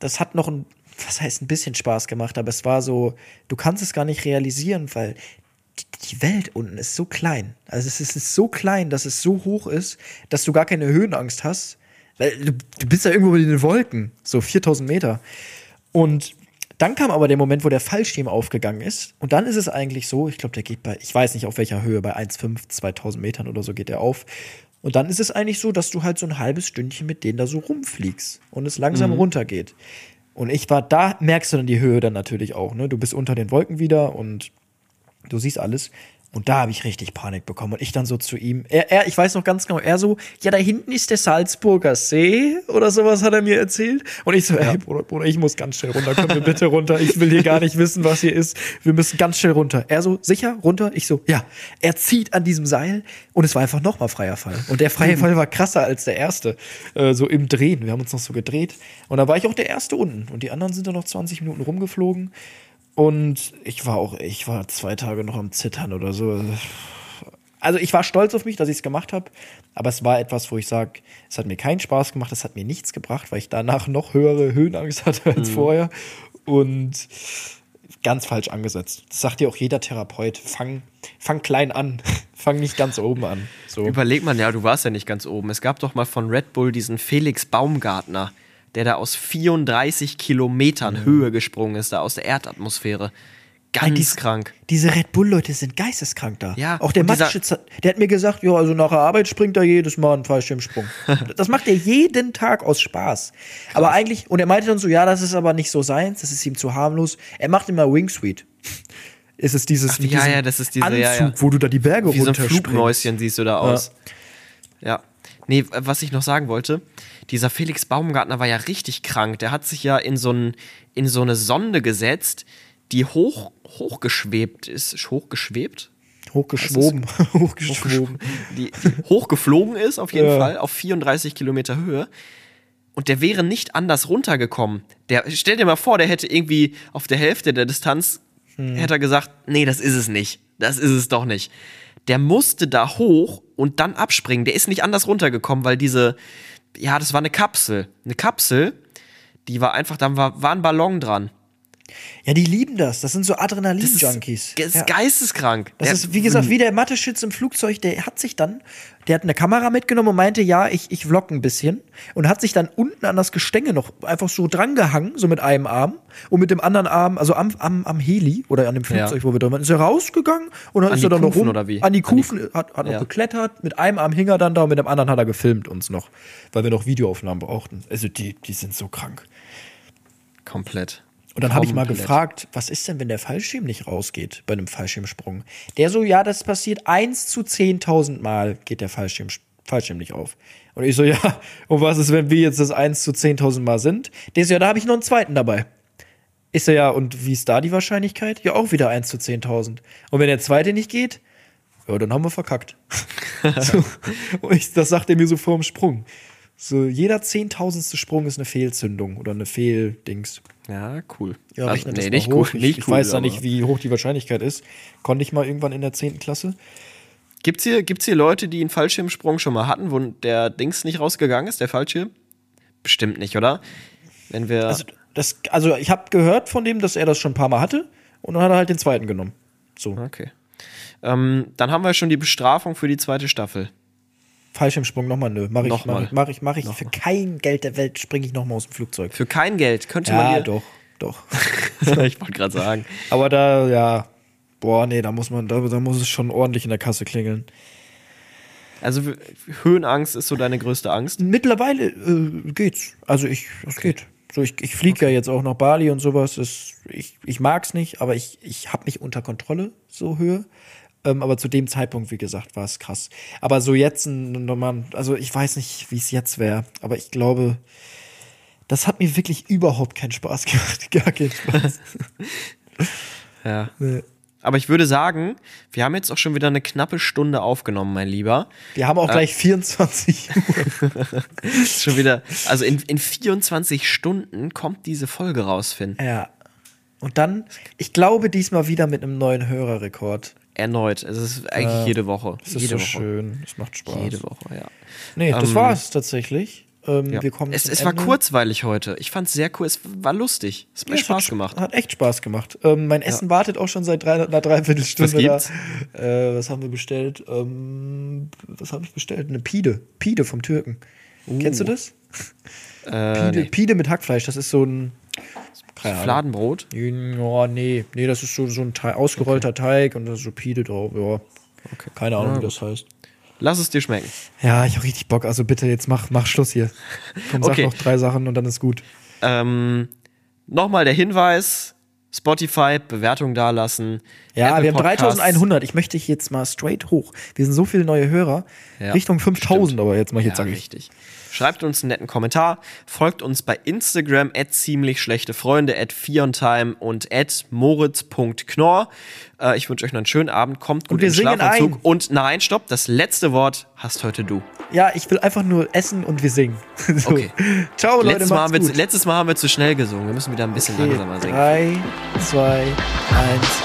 das hat noch ein, was heißt ein bisschen Spaß gemacht, aber es war so, du kannst es gar nicht realisieren, weil die- Welt unten ist so klein. Also es ist, so klein, dass es so hoch ist, dass du gar keine Höhenangst hast. Weil du, du bist ja irgendwo in den Wolken, so 4000 Meter. Und dann kam aber der Moment, wo der Fallschirm aufgegangen ist. Und dann ist es eigentlich so, ich glaube, der geht bei, ich weiß nicht auf welcher Höhe, bei 1,5, 2000 Metern oder so geht der auf. Und dann ist es eigentlich so, dass du halt so ein halbes Stündchen mit denen da so rumfliegst und es langsam runtergeht. Und ich war, da merkst du dann die Höhe dann natürlich auch, ne? Du bist unter den Wolken wieder und du siehst alles. Und da habe ich richtig Panik bekommen. Und ich dann so zu ihm, er, er, ich weiß noch ganz genau, er so, ja, da hinten ist der Salzburger See oder sowas hat er mir erzählt. Und ich so, ey, Bruder, Bruder, ich muss ganz schnell runter, komm mir bitte runter. Ich will hier gar nicht wissen, was hier ist. Wir müssen ganz schnell runter. Er so, sicher, runter? Ich so, ja. Er zieht an diesem Seil und es war einfach nochmal freier Fall. Und der freie Fall war krasser als der erste. Äh, so im Drehen. Wir haben uns noch so gedreht. Und da war ich auch der Erste unten. Und die anderen sind dann noch 20 Minuten rumgeflogen. Und ich war auch, ich war zwei Tage noch am Zittern oder so. Also ich war stolz auf mich, dass ich es gemacht habe, aber es war etwas, wo ich sage, es hat mir keinen Spaß gemacht, es hat mir nichts gebracht, weil ich danach noch höhere Höhenangst hatte als vorher und ganz falsch angesetzt. Das sagt dir auch jeder Therapeut, fang, fang klein an, fang nicht ganz oben an. So. Überleg mal, ja, du warst ja nicht ganz oben. Es gab doch mal von Red Bull diesen Felix Baumgartner, der da aus 34 Kilometern Höhe gesprungen ist, da aus der Erdatmosphäre. Ganz dies- krank. Diese Red Bull-Leute sind geisteskrank da. Ja, Auch der dieser- Matschitz, hat- der hat mir gesagt, ja, also nach der Arbeit springt er jedes Mal einen Fallschirmsprung. das macht er jeden Tag aus Spaß. Aber eigentlich, und er meinte dann so, ja, das ist aber nicht so seins, das ist ihm zu harmlos. Er macht immer Wingsuite. Es ist dieses Ach, ja, ja, das ist diese- Anzug, ja, ja. wo du da die Berge Wie so ein. Flugmäuschen siehst du da aus. Ja. Nee, was ich noch sagen wollte, dieser Felix Baumgartner war ja richtig krank. Der hat sich ja in so, ein, in so eine Sonde gesetzt, die hoch, hochgeschwebt ist. Hochgeschwebt? Hochgeschwoben. Hochgeschwoben. Die, die hochgeflogen ist, auf jeden Ja. Fall, auf 34 Kilometer Höhe. Und der wäre nicht anders runtergekommen. Der, stell dir mal vor, der hätte irgendwie auf der Hälfte der Distanz, hätte er gesagt, nee, das ist es nicht. Das ist es doch nicht. Der musste da hoch und dann abspringen. Der ist nicht anders runtergekommen, weil diese, ja, das war eine Kapsel. Eine Kapsel, die war einfach, da war, war ein Ballon dran. Ja, die lieben das. Das sind so Adrenalin-Junkies. das ist Ja. geisteskrank. Das Der- ist, wie gesagt, wie der Mathe-Schütz im Flugzeug, der hat sich dann, der hat eine Kamera mitgenommen und meinte, ja, ich, ich vlog ein bisschen und hat sich dann unten an das Gestänge noch einfach so drangehangen, so mit einem Arm und mit dem anderen Arm, also am, am, am Heli oder an dem Flugzeug, Ja. wo wir drin waren, ist er rausgegangen und dann An ist er dann noch Kufen rum, oder wie? an die An die- Kufen, hat, hat noch Ja. geklettert, mit einem Arm hing er dann da und mit dem anderen hat er gefilmt uns noch, weil wir noch Videoaufnahmen brauchten. Also die, die sind so krank. Komplett. Und dann habe ich mal gefragt, was ist denn, wenn der Fallschirm nicht rausgeht bei einem Fallschirmsprung? Der so, ja, das passiert eins zu 10.000 Mal geht der Fallschirm, Fallschirm nicht auf. Und ich so, ja, und was ist, wenn wir jetzt das eins zu 10.000 Mal sind? Der so, ja, da habe ich noch einen zweiten dabei. Ist er ja, und wie ist da die Wahrscheinlichkeit? Ja, auch wieder eins zu 10.000. Und wenn der zweite nicht geht, ja, dann haben wir verkackt. so, ich, das sagt er mir so vorm Sprung. So, jeder zehntausendste Sprung ist eine Fehlzündung oder eine Fehldings. Ja, cool. Ja, Also, nee, nicht hoch. cool. Ich, Nicht ich cool, weiß da nicht, wie hoch die Wahrscheinlichkeit ist. Konnte ich mal irgendwann in der 10. Klasse. Gibt's hier, gibt's hier Leute, die einen Fallschirmsprung schon mal hatten, wo der Dings nicht rausgegangen ist, der Fallschirm? Bestimmt nicht, oder? Wenn wir. Also, das, also ich habe gehört von dem, dass er das schon ein paar Mal hatte und dann hat er halt den zweiten genommen. So, okay. Ähm, dann haben wir schon die Bestrafung für die zweite Staffel. Fallschirmsprung nochmal, nö. Mach ich, Nochmal. mach ich, mach ich, mach ich. Für kein Geld der Welt springe ich nochmal aus dem Flugzeug. Für kein Geld könnte man Ja, doch, doch. ich wollte gerade sagen. Aber da, ja, boah, nee, da muss man, da, da muss es schon ordentlich in der Kasse klingeln. Also Höhenangst ist so deine größte Angst. Mittlerweile äh, geht's. Also ich, es geht. So, ich, ich fliege ja jetzt auch nach Bali und sowas. Das, ich, ich mag's nicht, aber ich, ich habe mich unter Kontrolle, so Höhe. Ähm, aber zu dem Zeitpunkt, wie gesagt, war es krass. Aber so jetzt, also ich weiß nicht, wie es jetzt wäre, aber ich glaube, das hat mir wirklich überhaupt keinen Spaß gemacht. Gar keinen Spaß. Ja. Nee. Aber ich würde sagen, wir haben jetzt auch schon wieder eine knappe Stunde aufgenommen, mein Lieber. Wir haben auch gleich 24 Uhr. Schon wieder, also in, in 24 Stunden kommt diese Folge raus, Finn. Ja. Und dann, ich glaube, diesmal wieder mit einem neuen Hörerrekord. Erneut. Es ist eigentlich jede Woche. Das ist jede so Woche. schön. Das macht Spaß. Jede Woche, ja. Nee, das Ähm, war's tatsächlich. Ähm, ja. Wir kommen es es war kurzweilig heute. Ich fand's sehr cool. Es war lustig. Es hat mir Ja, es Spaß hat, gemacht. Hat echt Spaß gemacht. Ähm, mein Essen wartet auch schon seit drei, einer Dreiviertelstunde Was gibt's? da. Äh, was haben wir bestellt? Ähm, was habe ich bestellt? Eine Pide. Pide vom Türken. Kennst du das? Äh, Pide, nee. Pide mit Hackfleisch. Das ist so ein. Fladenbrot. Ja, nee. Nee, das ist so, so ein Teig, ausgerollter Teig und da ist so Pide drauf. Ja. Keine Ahnung, wie das heißt. Lass es dir schmecken. Ja, ich habe richtig Bock. Also bitte, jetzt mach, mach Schluss hier. Komm, sag Okay. noch drei Sachen und dann ist gut. Ähm, Nochmal der Hinweis: Spotify, Bewertung dalassen. Ja, Apple wir haben Podcasts. 3100. Ich möchte jetzt mal straight hoch. Wir sind so viele neue Hörer. Ja, Richtung 5000 aber jetzt mal Ja, jetzt sage ich. richtig. Schreibt uns einen netten Kommentar, folgt uns bei Instagram at ziemlich schlechte Freunde, at Fiontime und at moritz.knorr. Äh, ich wünsche euch noch einen schönen Abend, kommt gut in den Schlafanzug. ein. Und nein, stopp, das letzte Wort hast heute du. Ja, ich will einfach nur essen und wir singen. So. Okay. Ciao, Leute, letztes, Mal macht's haben wir letztes Mal haben wir zu schnell gesungen, wir müssen wieder ein bisschen Okay, langsamer singen. Drei, zwei, eins.